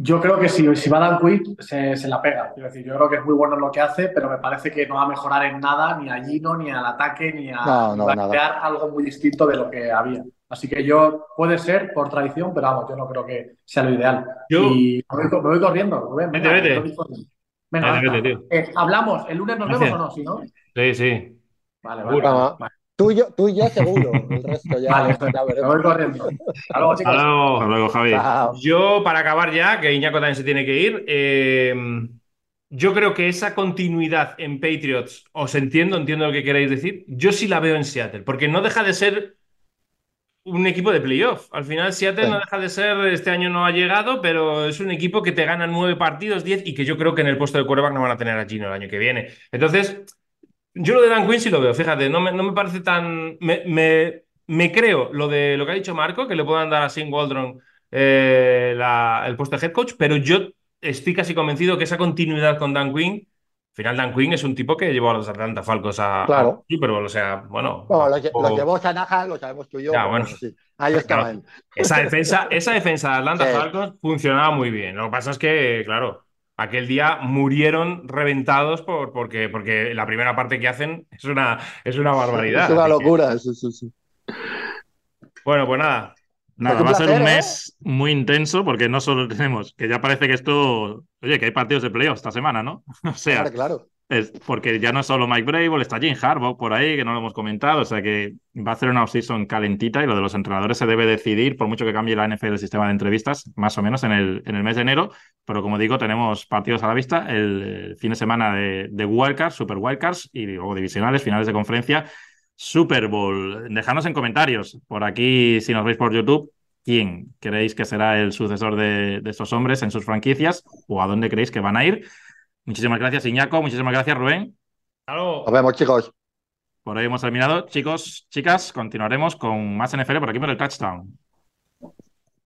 Yo creo que si, si va Dan Quinn, se, se la pega. Quiero decir, yo creo que es muy bueno en lo que hace, pero me parece que no va a mejorar en nada, ni a Gino, ni al ataque, ni a. No, no, va a nada. crear algo muy distinto de lo que había. Así que yo, puede ser por tradición, pero vamos, yo no creo que sea lo ideal. Yo- Y me voy, me voy corriendo, Rubén. Vete, venga, vete. Venga, Vete, tío. Eh, hablamos, el lunes nos Gracias. vemos o no, si no. Sí, sí. Vale, vale. Tú y yo, tú y yo seguro, el resto ya, Vale, ya me veremos. voy corriendo. Hasta luego, chicos. Hasta luego. Hasta luego, Javi. Chao. Yo, para acabar ya, que Iñaco también se tiene que ir, eh, yo creo que esa continuidad en Patriots, os entiendo, entiendo lo que queréis decir, yo sí la veo en Seattle, porque no deja de ser un equipo de playoff. Al final, Seattle Sí. no deja de ser, este año no ha llegado, pero es un equipo que te gana nueve partidos, diez, y que yo creo que en el puesto de quarterback no van a tener a Gino el año que viene. Entonces, yo lo de Dan Quinn sí lo veo, fíjate, no me, no me parece tan. Me, me- me creo lo de lo que ha dicho Marco, que le puedan dar a Sin Waldron eh, la- el puesto de head coach, pero yo estoy casi convencido que esa continuidad con Dan Quinn. Al final, Dan Quinn es un tipo que llevó a los Atlanta Falcons a, Claro. a Super Bowl, o sea, bueno. Bueno, lo, lo llevó Shanahan, lo sabemos tú y yo. Ya, bueno. sí, ahí estaba Claro. Esa defensa, esa defensa de Atlanta Sí. Falcons funcionaba muy bien. Lo que pasa es que, claro, aquel día murieron reventados por, porque, porque la primera parte que hacen es una, es una barbaridad. Es una Así que- locura, sí, sí, sí. Bueno, pues nada. Nada, Pues va a ser un ¿eh? mes muy intenso porque no solo tenemos, que ya parece que esto, oye, que hay partidos de playoff esta semana, ¿no? O sea, claro. Es porque ya no es solo Mike Brable, está Jim Harbaugh por ahí, que no lo hemos comentado, o sea que va a ser una offseason calentita y lo de los entrenadores se debe decidir, por mucho que cambie la NFL el sistema de entrevistas, más o menos en el, en el mes de enero, pero como digo, tenemos partidos a la vista, el, fin de semana de, de Wildcards, Super Wildcards y luego divisionales, finales de conferencia, Super Bowl. Dejadnos en comentarios, por aquí, si nos veis por YouTube, quién creéis que será el sucesor de, de estos hombres en sus franquicias o a dónde creéis que van a ir. Muchísimas gracias, Iñaco. Muchísimas gracias, Rubén. Claro. Nos vemos, chicos. Por hoy hemos terminado. Chicos, chicas, continuaremos con más NFL por aquí por el touchdown.